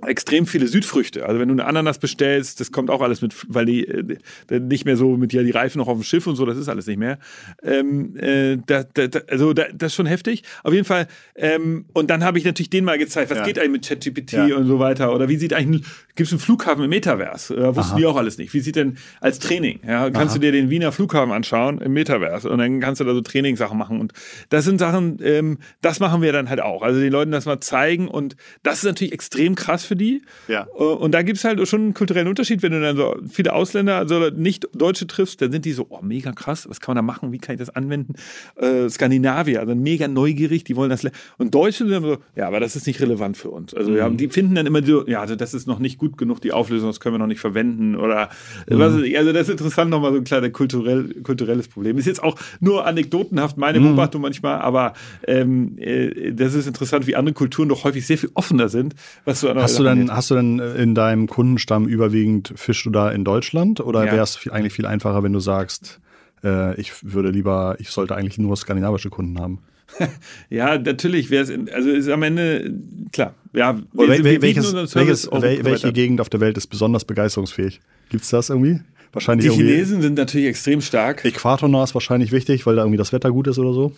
extrem viele Südfrüchte. Also wenn du eine Ananas bestellst, das kommt auch alles mit, weil die äh, nicht mehr so mit ja die Reifen noch auf dem Schiff und so, das ist alles nicht mehr. Ähm, äh, da, da, also da, das ist schon heftig. Auf jeden Fall. Ähm, und dann habe ich natürlich denen mal gezeigt, was ja. geht eigentlich mit ChatGPT ja. und so weiter. Oder wie sieht eigentlich, gibt es einen Flughafen im Metaverse? Äh, wussten Aha. die auch alles nicht. Wie sieht denn als Training? Ja, kannst Aha. du dir den Wiener Flughafen anschauen im Metaverse und dann kannst du da so Trainingssachen machen. Und das sind Sachen, ähm, das machen wir dann halt auch. Also den Leuten das mal zeigen und das ist natürlich extrem krass für die. Ja. Äh, und da gibt es halt schon einen kulturellen Unterschied, wenn du dann so viele Ausländer, also nicht Deutsche triffst, dann sind die so, oh, mega krass, was kann man da machen, wie kann ich das anwenden? Äh, Skandinavier, also mega neugierig, die wollen das. Und Deutsche sind so, ja, aber das ist nicht relevant für uns. Also mhm. ja, die finden dann immer so, ja, also das ist noch nicht gut genug, die Auflösung, das können wir noch nicht verwenden. Oder mhm. was ich, also das ist interessant, nochmal so ein kleines kulturell, kulturelles Problem. Ist jetzt auch nur anekdotenhaft meine mhm. Beobachtung manchmal, aber ähm, äh, das ist interessant, wie andere Kulturen doch häufig sehr viel offener sind, was so Hast du dann, hast du denn in deinem Kundenstamm überwiegend fischst du da in Deutschland oder ja. wäre es eigentlich viel einfacher, wenn du sagst, äh, ich würde lieber, ich sollte eigentlich nur skandinavische Kunden haben? ja, natürlich wäre es, also ist am Ende, klar, ja. Wir, wel, wir welches, welches, wel, welche Gegend auf der Welt ist besonders begeisterungsfähig? Gibt es das irgendwie? Wahrscheinlich Die Chinesen sind natürlich extrem stark. Äquatornah ist wahrscheinlich wichtig, weil da irgendwie das Wetter gut ist oder so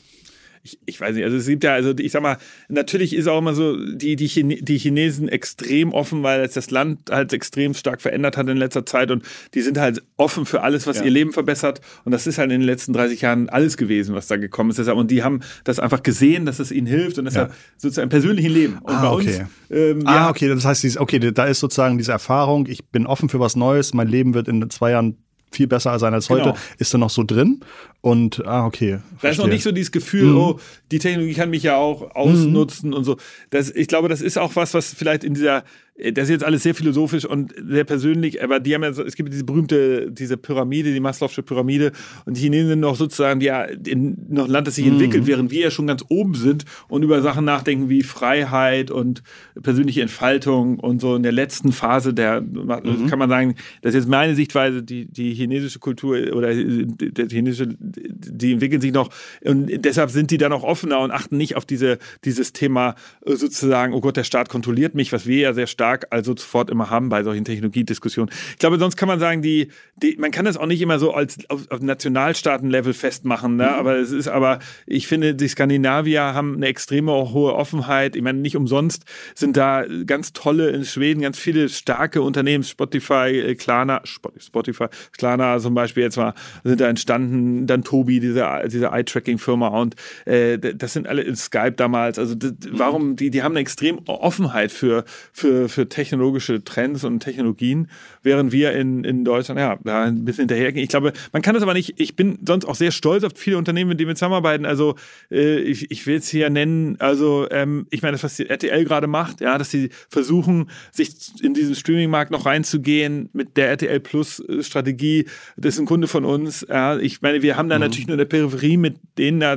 ich, ich weiß nicht, also es gibt ja, also ich sag mal, natürlich ist auch immer so, die, die, Chine die Chinesen extrem offen, weil es das Land halt extrem stark verändert hat in letzter Zeit und die sind halt offen für alles, was ja. ihr Leben verbessert und das ist halt in den letzten 30 Jahren alles gewesen, was da gekommen ist. Deshalb, und die haben das einfach gesehen, dass es ihnen hilft und deshalb ja. sozusagen im persönlichen Leben. Und ah, bei uns, okay. Ähm, ah, ja, okay, das heißt, okay, da ist sozusagen diese Erfahrung, ich bin offen für was Neues, mein Leben wird in zwei Jahren viel besser sein als heute, genau. ist da noch so drin. Und, ah, okay. Da ist noch nicht so dieses Gefühl, mhm. oh, die Technologie kann mich ja auch ausnutzen mhm. und so. Das, ich glaube, das ist auch was, was vielleicht in dieser das ist jetzt alles sehr philosophisch und sehr persönlich, aber die haben ja es gibt diese berühmte, diese Pyramide, die Maslow'sche Pyramide und die Chinesen sind noch sozusagen ja in, noch ein Land, das sich mhm. entwickelt, während wir ja schon ganz oben sind und über Sachen nachdenken wie Freiheit und persönliche Entfaltung und so in der letzten Phase der, mhm. kann man sagen, das ist jetzt meine Sichtweise, die, die chinesische Kultur oder der chinesische, die entwickeln sich noch und deshalb sind die dann auch offener und achten nicht auf diese, dieses Thema sozusagen, oh Gott, der Staat kontrolliert mich, was wir ja sehr stark stark also sofort immer haben bei solchen Technologiediskussionen. Ich glaube, sonst kann man sagen, die, die man kann das auch nicht immer so als auf, auf Nationalstaatenlevel festmachen, ne? Mhm. aber es ist aber, ich finde, die Skandinavier haben eine extreme hohe Offenheit. Ich meine, nicht umsonst sind da ganz tolle in Schweden ganz viele starke Unternehmen, Spotify, äh, Klarna, Spotify, Klarna zum Beispiel jetzt mal sind da entstanden, dann Tobi, diese, diese Eye-Tracking-Firma und äh, das sind alle in Skype damals. Also das, warum, die, die haben eine extrem Offenheit für, für, für für technologische Trends und Technologien, während wir in, in Deutschland ja da ein bisschen hinterhergehen. Ich glaube, man kann das aber nicht, ich bin sonst auch sehr stolz auf viele Unternehmen, mit denen wir zusammenarbeiten. Also äh, ich, ich will es hier nennen, also ähm, ich meine, das, was die RTL gerade macht, ja, dass sie versuchen, sich in diesen Streaming-Markt noch reinzugehen mit der RTL Plus-Strategie. Das ist ein Kunde von uns. Ja, ich meine, wir haben da mhm. natürlich nur in der Peripherie, mit denen da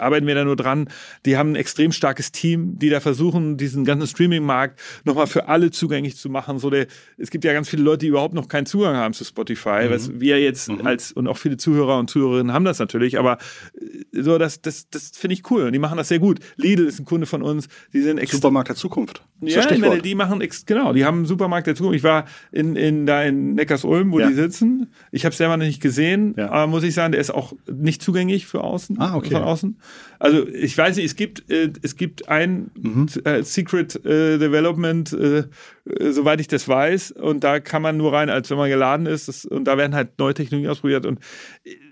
arbeiten wir da nur dran. Die haben ein extrem starkes Team, die da versuchen, diesen ganzen Streaming-Markt nochmal für alle alle zugänglich zu machen. So der, es gibt ja ganz viele Leute, die überhaupt noch keinen Zugang haben zu Spotify, mhm. was wir jetzt mhm. als und auch viele Zuhörer und Zuhörerinnen haben das natürlich, aber äh, so das, das, das finde ich cool und die machen das sehr gut. Lidl ist ein Kunde von uns, die sind Supermarkt der Zukunft. Ja, meine, die machen genau, die haben einen Supermarkt der Zukunft. Ich war in, in da in Neckars-Ulm, wo ja. die sitzen. Ich habe es selber noch nicht gesehen, ja. aber muss ich sagen, der ist auch nicht zugänglich für außen, ah, okay. von außen. Also ich weiß nicht, es gibt äh, es gibt ein mhm. äh, Secret äh, Development äh, äh, soweit ich das weiß. Und da kann man nur rein, als wenn man geladen ist. Das, und da werden halt neue Technologien ausprobiert. Und,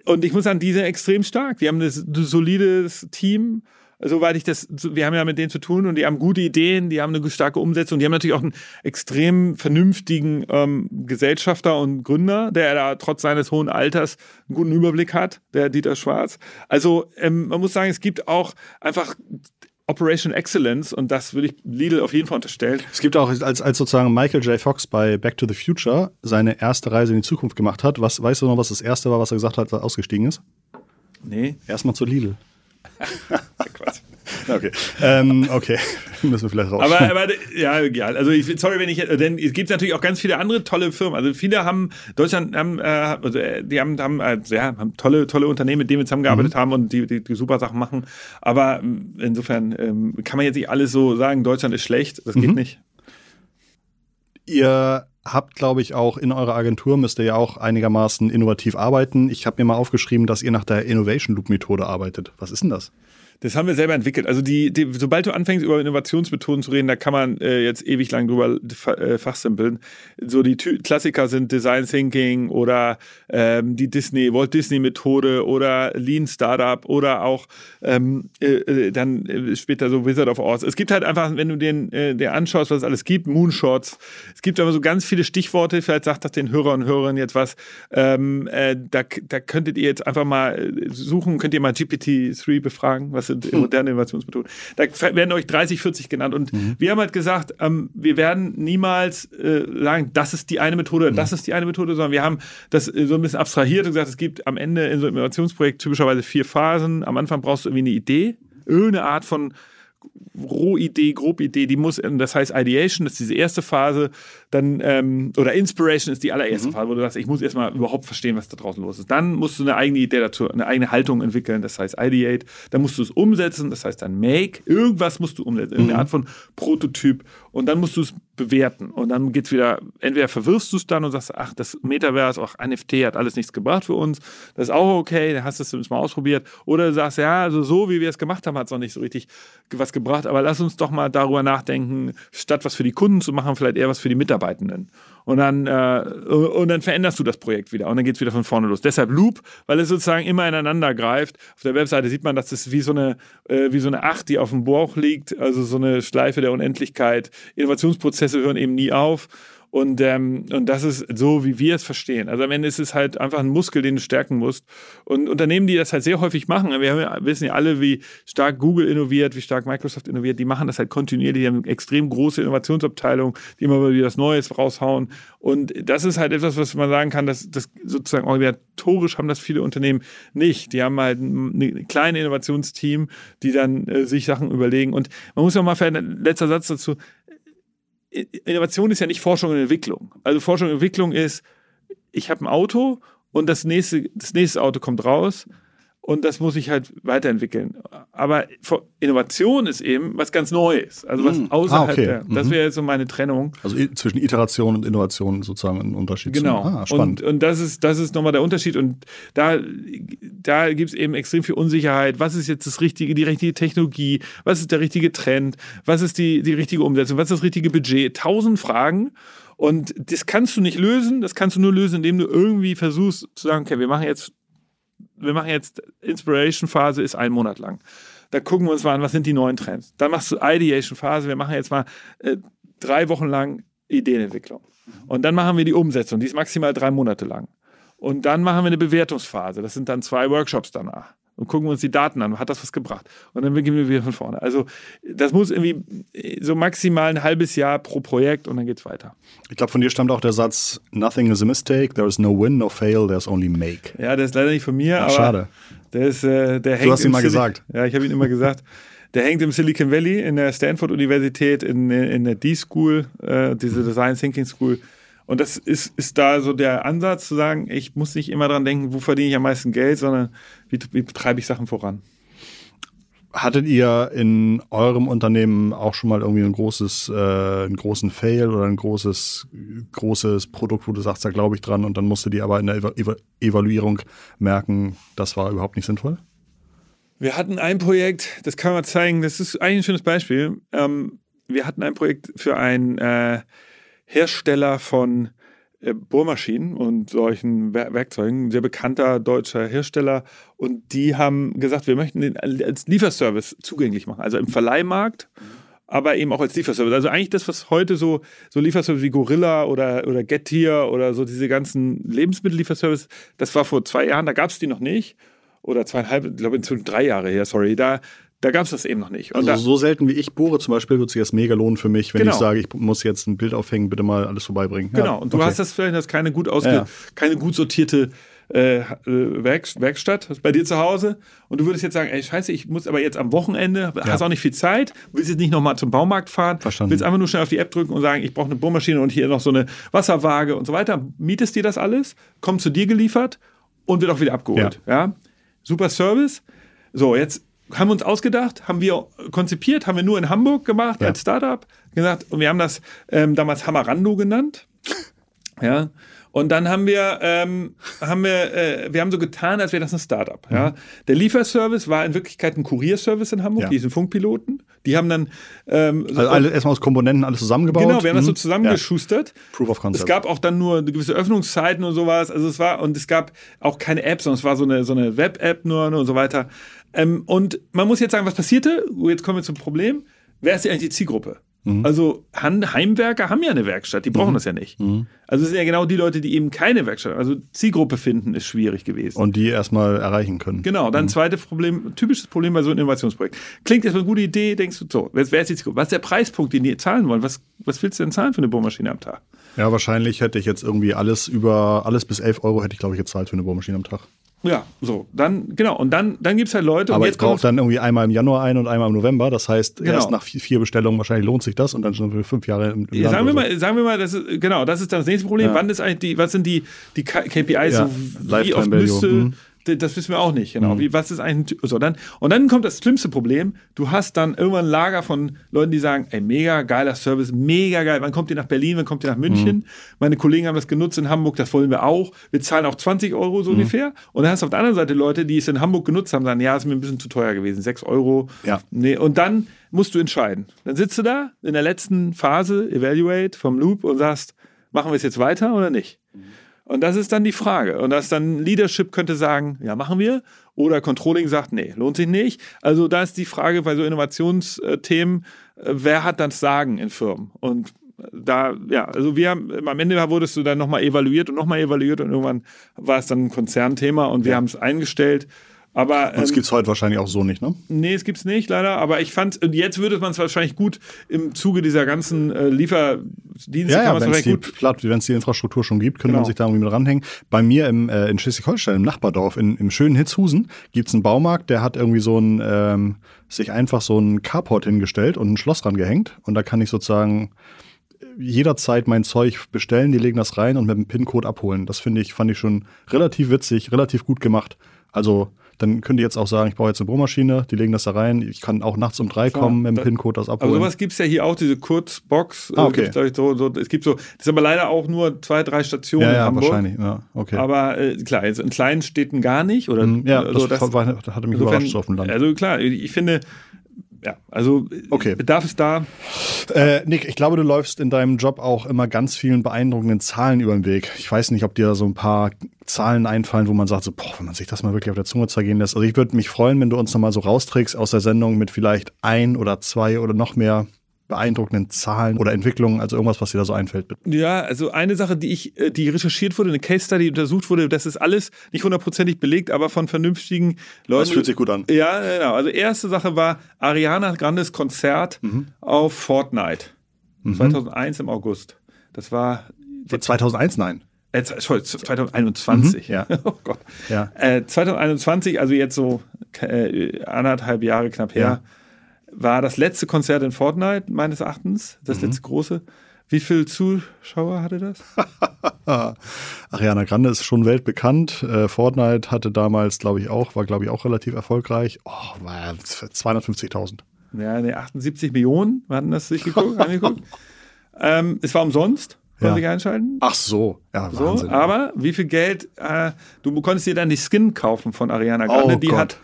und ich muss sagen, die sind extrem stark. Die haben ein solides Team soweit ich das, wir haben ja mit denen zu tun und die haben gute Ideen, die haben eine starke Umsetzung, die haben natürlich auch einen extrem vernünftigen ähm, Gesellschafter und Gründer, der da trotz seines hohen Alters einen guten Überblick hat, der Dieter Schwarz. Also ähm, man muss sagen, es gibt auch einfach Operation Excellence und das würde ich Lidl auf jeden Fall unterstellen. Es gibt auch, als, als sozusagen Michael J. Fox bei Back to the Future seine erste Reise in die Zukunft gemacht hat, was, weißt du noch, was das erste war, was er gesagt hat, als er ausgestiegen ist? Nee. Erstmal zu Lidl. Quatsch. Okay. Ähm, okay. Müssen wir vielleicht raus. Aber, aber ja, egal. Also ich, sorry, wenn ich, denn es gibt natürlich auch ganz viele andere tolle Firmen. Also viele haben, Deutschland haben, äh, also äh, die haben, haben, äh, ja, haben tolle, tolle Unternehmen, mit denen wir zusammengearbeitet mhm. haben und die, die, die, super Sachen machen. Aber ähm, insofern ähm, kann man jetzt nicht alles so sagen, Deutschland ist schlecht. Das geht mhm. nicht. Ihr habt, glaube ich, auch in eurer Agentur müsst ihr ja auch einigermaßen innovativ arbeiten. Ich habe mir mal aufgeschrieben, dass ihr nach der Innovation Loop Methode arbeitet. Was ist denn das? Das haben wir selber entwickelt. Also die, die sobald du anfängst über Innovationsmethoden zu reden, da kann man äh, jetzt ewig lang drüber äh, fachsimpeln. So die Ty Klassiker sind Design Thinking oder ähm, die Disney, Walt Disney Methode oder Lean Startup oder auch ähm, äh, äh dann äh, später so Wizard of Oz. Es gibt halt einfach, wenn du den dir anschaust, was es alles gibt, Moonshots. Es gibt aber so ganz viele Stichworte. Vielleicht sagt das den Hörern und Hörerinnen jetzt was. Ähm, äh, da, da könntet ihr jetzt einfach mal suchen, könnt ihr mal GPT-3 befragen, was sind hm. moderne Innovationsmethoden. Da werden euch 30, 40 genannt. Und mhm. wir haben halt gesagt, ähm, wir werden niemals äh, sagen, das ist die eine Methode, mhm. das ist die eine Methode, sondern wir haben das äh, so ein bisschen abstrahiert und gesagt, es gibt am Ende in so einem Innovationsprojekt typischerweise vier Phasen. Am Anfang brauchst du irgendwie eine Idee, irgendeine Art von Rohidee, Grobidee, die muss, das heißt Ideation, das ist diese erste Phase, dann, ähm, oder Inspiration ist die allererste mhm. Phase, wo du sagst, ich muss erstmal überhaupt verstehen, was da draußen los ist. Dann musst du eine eigene Idee dazu, eine eigene Haltung entwickeln, das heißt Ideate. Dann musst du es umsetzen, das heißt dann Make. Irgendwas musst du umsetzen, irgendeine mhm. Art von Prototyp. Und dann musst du es bewerten. Und dann geht es wieder, entweder verwirfst du es dann und sagst, ach, das Metaverse, auch NFT hat alles nichts gebracht für uns. Das ist auch okay, dann hast du es mal ausprobiert. Oder du sagst, ja, also so wie wir es gemacht haben, hat es noch nicht so richtig was gebracht. Aber lass uns doch mal darüber nachdenken, statt was für die Kunden zu machen, vielleicht eher was für die Mitarbeitenden. Und dann, äh, und dann veränderst du das Projekt wieder und dann geht es wieder von vorne los. Deshalb Loop, weil es sozusagen immer ineinander greift. Auf der Webseite sieht man, dass das wie so eine, äh, wie so eine Acht, die auf dem Bauch liegt, also so eine Schleife der Unendlichkeit. Innovationsprozesse hören eben nie auf. Und, ähm, und das ist so, wie wir es verstehen. Also am Ende ist es halt einfach ein Muskel, den du stärken musst. Und Unternehmen, die das halt sehr häufig machen, wir haben, wissen ja alle, wie stark Google innoviert, wie stark Microsoft innoviert, die machen das halt kontinuierlich, die haben extrem große Innovationsabteilungen, die immer wieder was Neues raushauen. Und das ist halt etwas, was man sagen kann, dass das sozusagen organisatorisch haben das viele Unternehmen nicht. Die haben halt ein kleines Innovationsteam, die dann äh, sich Sachen überlegen. Und man muss auch mal, letzter Satz dazu, Innovation ist ja nicht Forschung und Entwicklung. Also Forschung und Entwicklung ist, ich habe ein Auto und das nächste, das nächste Auto kommt raus und das muss ich halt weiterentwickeln. Aber Innovation ist eben was ganz Neues, also was mm. außerhalb ah, okay. der, das mhm. wäre jetzt so meine Trennung. Also zwischen Iteration und Innovation sozusagen ein Unterschied. Genau. Ah, spannend. Und, und das ist, das ist nochmal der Unterschied und da, da gibt es eben extrem viel Unsicherheit. Was ist jetzt das richtige, die richtige Technologie? Was ist der richtige Trend? Was ist die, die richtige Umsetzung? Was ist das richtige Budget? Tausend Fragen. Und das kannst du nicht lösen. Das kannst du nur lösen, indem du irgendwie versuchst zu sagen, okay, wir machen jetzt wir machen jetzt Inspiration-Phase, ist ein Monat lang. Da gucken wir uns mal an, was sind die neuen Trends. Dann machst du Ideation-Phase, wir machen jetzt mal äh, drei Wochen lang Ideenentwicklung. Und dann machen wir die Umsetzung, die ist maximal drei Monate lang. Und dann machen wir eine Bewertungsphase, das sind dann zwei Workshops danach und gucken uns die Daten an, hat das was gebracht? Und dann beginnen wir wieder von vorne. Also das muss irgendwie so maximal ein halbes Jahr pro Projekt und dann geht's weiter. Ich glaube, von dir stammt auch der Satz, nothing is a mistake, there is no win, no fail, there's only make. Ja, der ist leider nicht von mir, Ach, aber schade. Der ist, äh, der hängt du hast ihn mal Sil gesagt. Ja, ich habe ihn immer gesagt. Der hängt im Silicon Valley in der Stanford Universität in, in der D-School, äh, diese Design Thinking School. Und das ist, ist da so der Ansatz zu sagen, ich muss nicht immer dran denken, wo verdiene ich am meisten Geld, sondern wie, wie betreibe ich Sachen voran. Hattet ihr in eurem Unternehmen auch schon mal irgendwie ein großes, äh, einen großen Fail oder ein großes, großes Produkt, wo du sagst, da glaube ich dran und dann musst du dir aber in der Eva Evaluierung merken, das war überhaupt nicht sinnvoll? Wir hatten ein Projekt, das kann man zeigen, das ist eigentlich ein schönes Beispiel. Ähm, wir hatten ein Projekt für ein äh, Hersteller von äh, Bohrmaschinen und solchen Werkzeugen, sehr bekannter deutscher Hersteller. Und die haben gesagt, wir möchten den als Lieferservice zugänglich machen, also im Verleihmarkt. Aber eben auch als Lieferservice. Also eigentlich das, was heute so, so Lieferservice wie Gorilla oder, oder Getir oder so diese ganzen Lebensmittellieferservice, das war vor zwei Jahren, da gab es die noch nicht. Oder zweieinhalb, ich glaube inzwischen drei Jahre her, sorry. Da, da gab es das eben noch nicht. Und also so selten wie ich bohre zum Beispiel, wird sich das mega lohnen für mich, wenn genau. ich sage, ich muss jetzt ein Bild aufhängen, bitte mal alles vorbeibringen. Genau, und du okay. hast das vielleicht das keine gut ausge ja. keine gut sortierte äh, äh, Werk Werkstatt bei dir zu Hause und du würdest jetzt sagen, ey scheiße, ich muss aber jetzt am Wochenende, ja. hast auch nicht viel Zeit, willst jetzt nicht nochmal zum Baumarkt fahren, Verstanden. willst einfach nur schnell auf die App drücken und sagen, ich brauche eine Bohrmaschine und hier noch so eine Wasserwaage und so weiter, mietest dir das alles, kommt zu dir geliefert und wird auch wieder abgeholt. Ja. ja? Super Service. So, jetzt haben wir uns ausgedacht, haben wir konzipiert, haben wir nur in Hamburg gemacht ja. als Startup. Gesagt, und wir haben das ähm, damals Hamarando genannt. ja. Und dann haben wir, ähm, haben wir, äh, wir haben so getan, als wäre das ein Startup. Mhm. Ja. Der Lieferservice war in Wirklichkeit ein Kurierservice in Hamburg, ja. die sind Funkpiloten. Die haben dann ähm, also alle, erstmal aus Komponenten alles zusammengebaut. Genau, wir haben mhm. das so mhm. zusammengeschustert. Ja. Proof of Concept. Es gab auch dann nur gewisse Öffnungszeiten und sowas. Also es war und es gab auch keine App, sondern es war so eine so eine Web-App nur und so weiter. Ähm, und man muss jetzt sagen, was passierte? Jetzt kommen wir zum Problem. Wer ist eigentlich die Zielgruppe? Mhm. Also Heimwerker haben ja eine Werkstatt, die brauchen mhm. das ja nicht. Mhm. Also es sind ja genau die Leute, die eben keine Werkstatt haben. Also Zielgruppe finden ist schwierig gewesen. Und die erstmal erreichen können. Genau, dann mhm. zweites Problem, typisches Problem bei so einem Innovationsprojekt. Klingt erstmal eine gute Idee, denkst du so, wer ist die Zielgruppe? Was ist der Preispunkt, den die zahlen wollen? Was, was willst du denn zahlen für eine Bohrmaschine am Tag? Ja, wahrscheinlich hätte ich jetzt irgendwie alles über, alles bis 11 Euro hätte ich, glaube ich, gezahlt für eine Bohrmaschine am Tag. Ja, so, dann, genau, und dann, dann gibt es halt Leute. Aber jetzt ich brauche dann irgendwie einmal im Januar ein und einmal im November. Das heißt, genau. erst nach vier Bestellungen wahrscheinlich lohnt sich das und dann schon für fünf Jahre im, im sagen, wir mal, sagen wir mal, das ist, genau, das ist dann das nächste Problem. Ja. Wann ist eigentlich die, was sind die, die KPIs? Ja. So, wie oft müsste, mhm das wissen wir auch nicht, genau. Mhm. Wie, was ist eigentlich so dann? Und dann kommt das schlimmste Problem. Du hast dann irgendwann ein Lager von Leuten, die sagen, ey, mega geiler Service, mega geil. Wann kommt ihr nach Berlin? Wann kommt ihr nach München? Mhm. Meine Kollegen haben das genutzt in Hamburg, das wollen wir auch. Wir zahlen auch 20 Euro so mhm. ungefähr. Und dann hast du auf der anderen Seite Leute, die es in Hamburg genutzt haben, sagen, ja, ist mir ein bisschen zu teuer gewesen, 6 Euro. Ja. Nee. Und dann musst du entscheiden. Dann sitzt du da in der letzten Phase, Evaluate vom Loop und sagst, machen wir es jetzt weiter oder nicht? Mhm. Und das ist dann die Frage. Und das dann Leadership könnte sagen, ja, machen wir. Oder Controlling sagt, nee, lohnt sich nicht. Also da ist die Frage bei so Innovationsthemen, äh, wer hat das Sagen in Firmen? Und da, ja, also wir haben, am Ende wurdest du dann nochmal evaluiert und nochmal evaluiert und irgendwann war es dann ein Konzernthema und wir Ja. haben es eingestellt. Aber Und es ähm, gibt es heute wahrscheinlich auch so nicht, ne? Nee, es gibt's nicht, leider. Aber ich fand, jetzt würde man es wahrscheinlich gut im Zuge dieser ganzen äh, Lieferdienste Ja, ja, man es wenn es die, die Infrastruktur schon gibt, könnte man Genau. sich da irgendwie mit ranhängen. Bei mir im, äh, in Schleswig-Holstein, im Nachbardorf, in, im schönen Hitzhusen, gibt's einen Baumarkt, der hat irgendwie so ein, ähm, sich einfach so ein Carport hingestellt und ein Schloss rangehängt. Und da kann ich sozusagen jederzeit mein Zeug bestellen, die legen das rein und mit dem PIN-Code abholen. Das finde ich, fand ich schon relativ witzig, relativ gut gemacht. Also, dann könnt ihr jetzt auch sagen, ich brauche jetzt eine Bohrmaschine, die legen das da rein. Ich kann auch nachts um drei Klar, kommen, mit dem PIN-Code das Aber abholen. sowas gibt's ja hier auch, diese Kurzbox. Ah, äh, okay. gibt's, ich, so, so, es gibt so, das ist aber leider auch nur zwei, drei Stationen ja, in ja, Hamburg. wahrscheinlich. Ja, okay. Aber äh, klar, jetzt in kleinen Städten gar nicht. Oder, Mm, Ja, also das, war, hatte mich insofern- überrascht so auf dem Land. Also klar, ich finde, ja, also Okay. Bedarf ist da. Äh, Nick, ich glaube, du läufst in deinem Job auch immer ganz vielen beeindruckenden Zahlen über den Weg. Ich weiß nicht, ob dir so ein paar Zahlen einfallen, wo man sagt, so, boah, wenn man sich das mal wirklich auf der Zunge zergehen lässt. Also ich würde mich freuen, wenn du uns nochmal so rausträgst aus der Sendung mit vielleicht ein oder zwei oder noch mehr beeindruckenden Zahlen oder Entwicklungen, also irgendwas, was dir da so einfällt. bitte. Ja, also eine Sache, die ich, äh, die recherchiert wurde, eine Case Study untersucht wurde, das ist alles nicht hundertprozentig belegt, aber von vernünftigen Leuten. Das fühlt sich gut an. Ja, genau. Also erste Sache war Ariana Grandes Konzert Mhm. auf Fortnite. 2001 im August. Das war 2001, nein. äh, sorry, 2021. Mhm, ja. Oh Gott. Ja. Äh, 2021, also jetzt so äh, anderthalb Jahre knapp her, war das letzte Konzert in Fortnite meines Erachtens, das Mhm. letzte große. Wie viele Zuschauer hatte das? Ariana Grande ist schon weltbekannt. Äh, Fortnite hatte damals, glaube ich, auch, war, glaube ich, auch relativ erfolgreich. Oh, war ja 250.000. Ja, nee, 78 Millionen hatten das sich geguckt, angeguckt. Ähm, es war umsonst, konnte Ja. ich einschalten. Ach so, ja, So, Wahnsinn. aber wie viel Geld, äh, du konntest dir dann die Skin kaufen von Ariana Grande, Oh die Gott. hat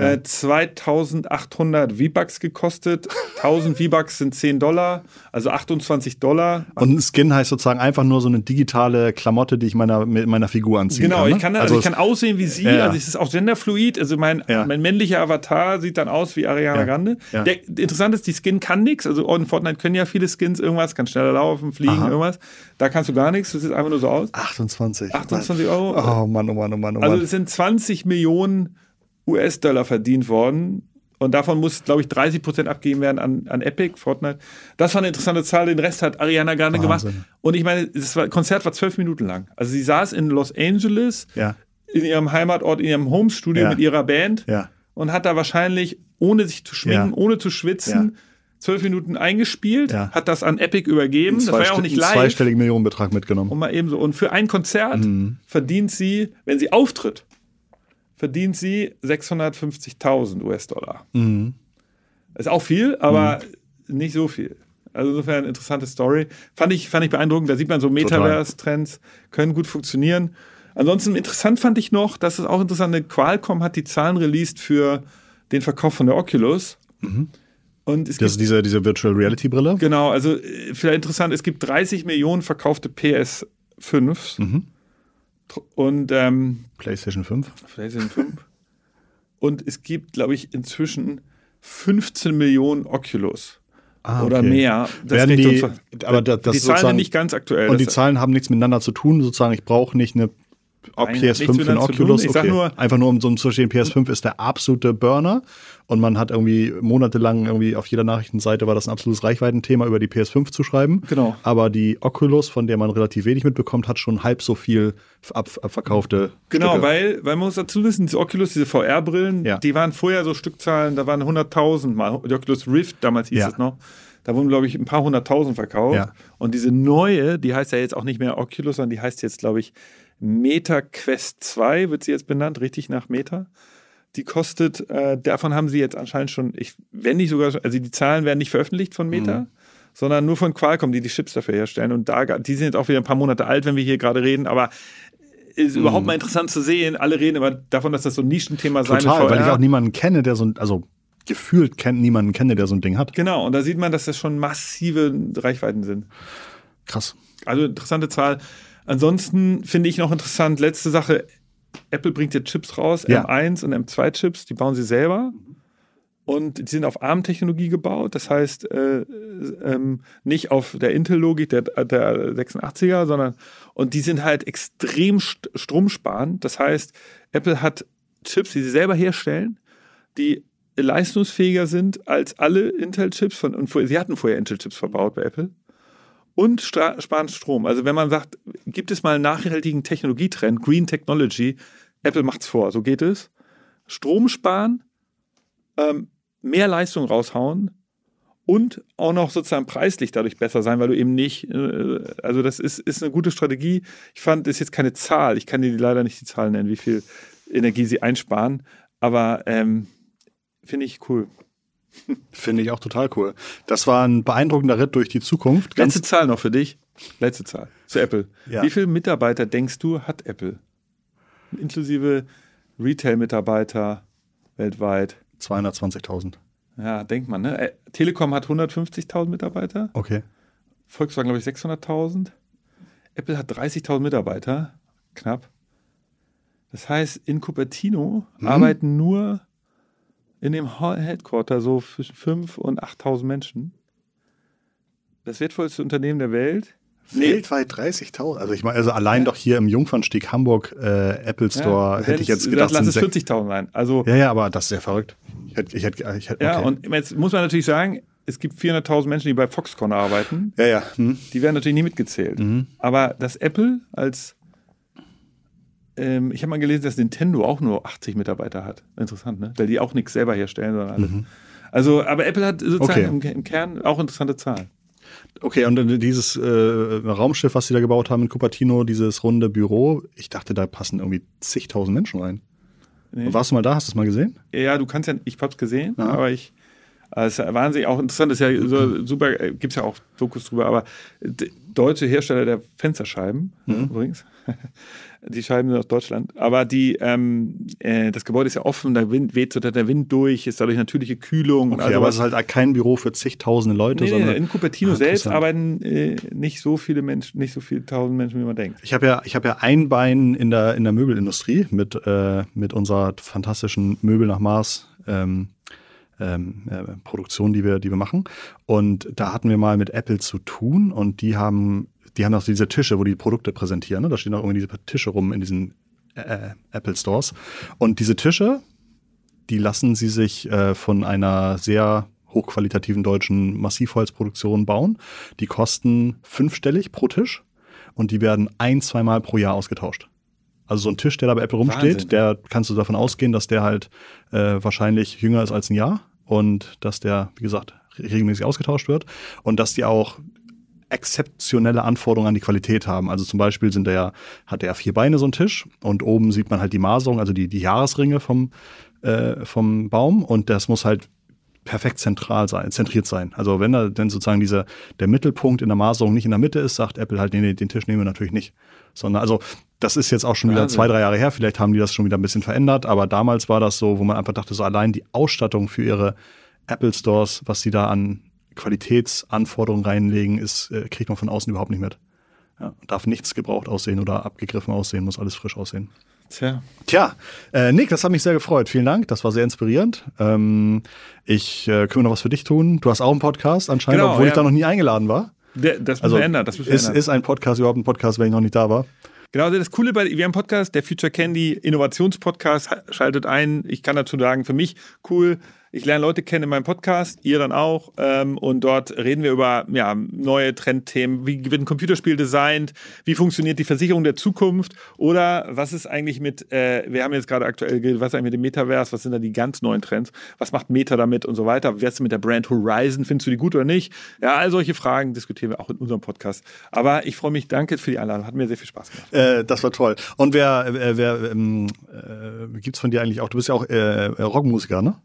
äh, 2800 V-Bucks gekostet. 1000 V-Bucks sind 10 Dollar, also 28 Dollar. Und ein Skin heißt sozusagen einfach nur so eine digitale Klamotte, die ich meiner, mit meiner Figur anziehen Genau, kann. ne? ich kann, also ich kann aussehen wie sie, Ja, also es ist auch genderfluid, also mein, Ja. mein männlicher Avatar sieht dann aus wie Ariana. Grande. Der, interessant ist, die Skin kann nichts, also in Fortnite können ja viele Skins irgendwas, kann schneller laufen, fliegen, Aha. irgendwas. Da kannst du gar nichts, das sieht einfach nur so aus. 28. 28 Euro. Oh Mann, oh Mann, oh Mann, oh Also Mann. es sind 20 Millionen US-Dollar verdient worden. Und davon muss, glaube ich, 30 Prozent abgegeben werden an, an Epic, Fortnite. Das war eine interessante Zahl. Den Rest hat Ariana Grande gemacht. Und ich meine, das war, Konzert war zwölf Minuten lang. Also sie saß in Los Angeles, ja, in ihrem Heimatort, in ihrem Homestudio Ja. mit ihrer Band ja. und hat da wahrscheinlich, ohne sich zu schminken, Ja. ohne zu schwitzen, Ja. zwölf Minuten eingespielt, Ja. hat das an Epic übergeben. Das war ja auch nicht einen live. zweistelligen Millionenbetrag mitgenommen. Und mal eben so. Und für ein Konzert Mhm. verdient sie, wenn sie auftritt, verdient sie 650.000 US-Dollar. Mhm. Ist auch viel, aber nicht so viel. Also insofern interessante Story. Fand ich, fand ich beeindruckend. Da sieht man so Metaverse-Trends können gut funktionieren. Ansonsten interessant fand ich noch, dass es auch interessant ist, Qualcomm hat die Zahlen released für den Verkauf von der Oculus. Und es Mhm. Das ist diese, diese Virtual Reality Brille. genau, also vielleicht interessant, es gibt 30 Millionen verkaufte PS5s. Mhm. Und ähm, PlayStation 5. PlayStation 5. Und es gibt, glaube ich, inzwischen 15 Millionen Oculus. Ah, Oder okay. mehr. Das Werden die- aber da- das die Zahlen sind nicht ganz aktuell. Und die Zahlen haben nichts miteinander zu tun. Sozusagen, ich brauche nicht eine Nein, PS5 nichts für einen. Oculus. Okay. nur- Einfach nur, um so zu verstehen, PS5 ist der absolute Burner. Und man hat irgendwie monatelang irgendwie auf jeder Nachrichtenseite war das ein absolutes Reichweitenthema, über die PS5 zu schreiben. Genau. Aber die Oculus, von der man relativ wenig mitbekommt, hat schon halb so viel ab, abverkaufte Genau, Stücke. weil, weil man muss dazu wissen, diese Oculus, diese VR-Brillen, Ja. die waren vorher so Stückzahlen, da waren 100.000 mal. Die Oculus Rift, damals hieß Ja. es noch. Da wurden, glaube ich, ein paar hunderttausend verkauft. Ja. Und diese neue, die heißt ja jetzt auch nicht mehr Oculus, sondern die heißt jetzt, glaube ich, Meta Quest 2, wird sie jetzt benannt, richtig nach Meta. Die kostet, äh, davon haben sie jetzt anscheinend schon, ich, wenn nicht sogar, also die Zahlen werden nicht veröffentlicht von Meta, sondern nur von Qualcomm, die die Chips dafür herstellen. Und da, die sind jetzt auch wieder ein paar Monate alt, wenn wir hier gerade reden, aber ist überhaupt mal interessant zu sehen. Alle reden immer davon, dass das so ein Nischenthema sein Total, wird. weil ich auch niemanden kenne, der so ein, also gefühlt kennt niemanden kenne, der so ein Ding hat. Genau, und da sieht man, dass das schon massive Reichweiten sind. Krass. Also interessante Zahl. Ansonsten finde ich noch interessant, letzte Sache, Apple bringt jetzt Chips raus, Ja. M1 und M2 Chips, die bauen sie selber. und die sind auf ARM-Technologie gebaut. Das heißt, äh, ähm, nicht auf der Intel-Logik der, der 86er, sondern und die sind halt extrem st stromsparend. Das heißt, Apple hat Chips, die sie selber herstellen, die leistungsfähiger sind als alle Intel-Chips von, und sie hatten vorher Intel-Chips verbaut bei Apple und sparen Strom. Also wenn man sagt, gibt es mal einen nachhaltigen Technologietrend, Green Technology, Apple macht es vor, so geht es. Strom sparen, ähm, mehr Leistung raushauen und auch noch sozusagen preislich dadurch besser sein, weil du eben nicht, äh, also das ist, ist eine gute Strategie. Ich fand, das ist jetzt keine Zahl, ich kann dir leider nicht die Zahl nennen, wie viel Energie sie einsparen, aber ähm, finde ich cool. Finde ich auch total cool. Das war ein beeindruckender Ritt durch die Zukunft. Ganz Letzte Zahl noch für dich. Letzte Zahl zu Apple. Ja. Wie viele Mitarbeiter denkst du hat Apple? Inklusive Retail-Mitarbeiter weltweit. 220.000. Ja, denkt man, ne? Äh, Telekom hat 150.000 Mitarbeiter. Okay. Volkswagen, glaube ich, 600.000. Apple hat 30.000 Mitarbeiter, knapp. Das heißt, in Cupertino mhm. arbeiten nur in dem Headquarter so zwischen 5.000 und 8.000 Menschen. Das wertvollste Unternehmen der Welt. Weltweit 30.000. Also ich meine, also allein ja. doch hier im Jungfernstieg Hamburg äh, Apple Store ja, hätte ich jetzt gedacht. Lass es 40.000 sein. Also, ja, ja, aber das ist ja verrückt. Ich hätte, ich hätte, ich hätte, okay. Ja, und jetzt muss man natürlich sagen, es gibt 400.000 Menschen, die bei Foxconn arbeiten. Ja, ja. Hm. Die werden natürlich nie mitgezählt. Mhm. Aber dass Apple als ähm, ich habe mal gelesen, dass Nintendo auch nur 80 Mitarbeiter hat. Interessant, ne? Weil die auch nichts selber herstellen, sondern alles. Mhm. Also, aber Apple hat sozusagen okay. im, im Kern auch interessante Zahlen. Okay, und dieses äh, Raumschiff, was sie da gebaut haben in Cupertino, dieses runde Büro, ich dachte, da passen irgendwie zigtausend Menschen rein. Nee. Warst du mal da? Hast du es mal gesehen? Ja, du kannst ja, ich hab's gesehen, ja. aber ich, es ist wahnsinnig auch interessant, ist ja so super, äh, gibt es ja auch Dokus drüber, aber deutsche Hersteller der Fensterscheiben, mhm. übrigens, die Scheiben sind aus Deutschland. Aber die, ähm, äh, das Gebäude ist ja offen, da Wind, weht so der Wind durch, ist dadurch natürliche Kühlung. Okay, also aber es ist halt kein Büro für zigtausende Leute. Nee, sondern in Cupertino ah, selbst arbeiten äh, nicht so viele Menschen, nicht so viele tausend Menschen, wie man denkt. Ich habe ja, ich habe ja ein Bein in der, in der Möbelindustrie mit, äh, mit unserer fantastischen Möbel nach Mars. Ähm, ähm, äh, Produktion, die wir, die wir machen. Und da hatten wir mal mit Apple zu tun und die haben die haben auch diese Tische, wo die Produkte präsentieren. Ne? Da stehen auch irgendwie diese Tische rum in diesen äh, Apple Stores. Und diese Tische, die lassen sie sich äh, von einer sehr hochqualitativen deutschen Massivholzproduktion bauen. Die kosten fünfstellig pro Tisch und die werden ein, zweimal pro Jahr ausgetauscht. Also so ein Tisch, der da bei Apple rumsteht, Wahnsinn. der kannst du davon ausgehen, dass der halt äh, wahrscheinlich jünger ist als ein Jahr und dass der, wie gesagt, regelmäßig ausgetauscht wird und dass die auch exzeptionelle Anforderungen an die Qualität haben. Also zum Beispiel sind der, hat er vier Beine so ein Tisch und oben sieht man halt die Maserung, also die, die Jahresringe vom, äh, vom Baum und das muss halt perfekt zentral sein, zentriert sein. Also wenn da denn sozusagen dieser, der Mittelpunkt in der Maserung nicht in der Mitte ist, sagt Apple halt, nee, nee, den Tisch nehmen wir natürlich nicht. Sondern, also das ist jetzt auch schon wieder zwei, drei Jahre her, vielleicht haben die das schon wieder ein bisschen verändert, aber damals war das so, wo man einfach dachte, so allein die Ausstattung für ihre Apple Stores, was sie da an Qualitätsanforderungen reinlegen, ist, äh, kriegt man von außen überhaupt nicht mit. Ja, darf nichts gebraucht aussehen oder abgegriffen aussehen, muss alles frisch aussehen. Tja. Tja, äh, Nick, das hat mich sehr gefreut. Vielen Dank, das war sehr inspirierend. Ähm, ich äh, können wir noch was für dich tun. Du hast auch einen Podcast anscheinend, genau, obwohl ja. ich da noch nie eingeladen war. Der, das müssen also, wir ändern. Das müssen wir ist, ändern. ist ein Podcast überhaupt ein Podcast, wenn ich noch nicht da war? Genau, also das Coole bei, wir haben einen Podcast, der Future Candy Innovationspodcast, schaltet ein. Ich kann dazu sagen, für mich cool, ich lerne Leute kennen in meinem Podcast, ihr dann auch. Ähm, und dort reden wir über ja, neue Trendthemen. Wie wird ein Computerspiel designt? Wie funktioniert die Versicherung der Zukunft? Oder was ist eigentlich mit, äh, wir haben jetzt gerade aktuell, was ist eigentlich mit dem Metaverse? Was sind da die ganz neuen Trends? Was macht Meta damit und so weiter? Wie ist mit der Brand Horizon? Findest du die gut oder nicht? Ja, all solche Fragen diskutieren wir auch in unserem Podcast. Aber ich freue mich, danke für die Einladung. Hat mir sehr viel Spaß gemacht. Äh, das war toll. Und wer, äh, wer ähm, äh, gibt es von dir eigentlich auch? Du bist ja auch äh, Rockmusiker, ne?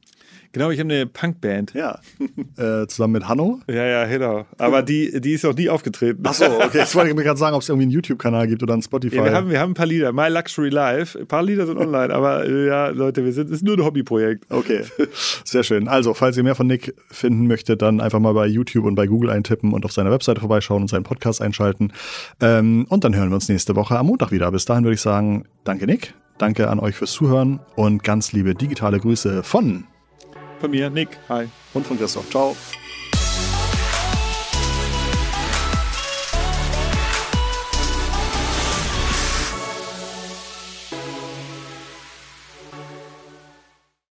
Genau, ich habe eine Punkband. Ja. äh, zusammen mit Hanno. Ja, ja, genau. Aber die, die ist noch nie aufgetreten. Ach so, okay. Jetzt wollte ich mir gerade sagen, ob es irgendwie einen YouTube-Kanal gibt oder einen Spotify. Ja, wir, haben, wir haben ein paar Lieder. My Luxury Life. Ein paar Lieder sind online, aber äh, ja, Leute, wir sind, es ist nur ein Hobbyprojekt. Okay. Sehr schön. Also, falls ihr mehr von Nick finden möchtet, dann einfach mal bei YouTube und bei Google eintippen und auf seiner Webseite vorbeischauen und seinen Podcast einschalten. Ähm, und dann hören wir uns nächste Woche am Montag wieder. Bis dahin würde ich sagen, danke Nick. Danke an euch fürs Zuhören und ganz liebe digitale Grüße von Von mir, Nick. Hi. Und von Christoph. Ciao.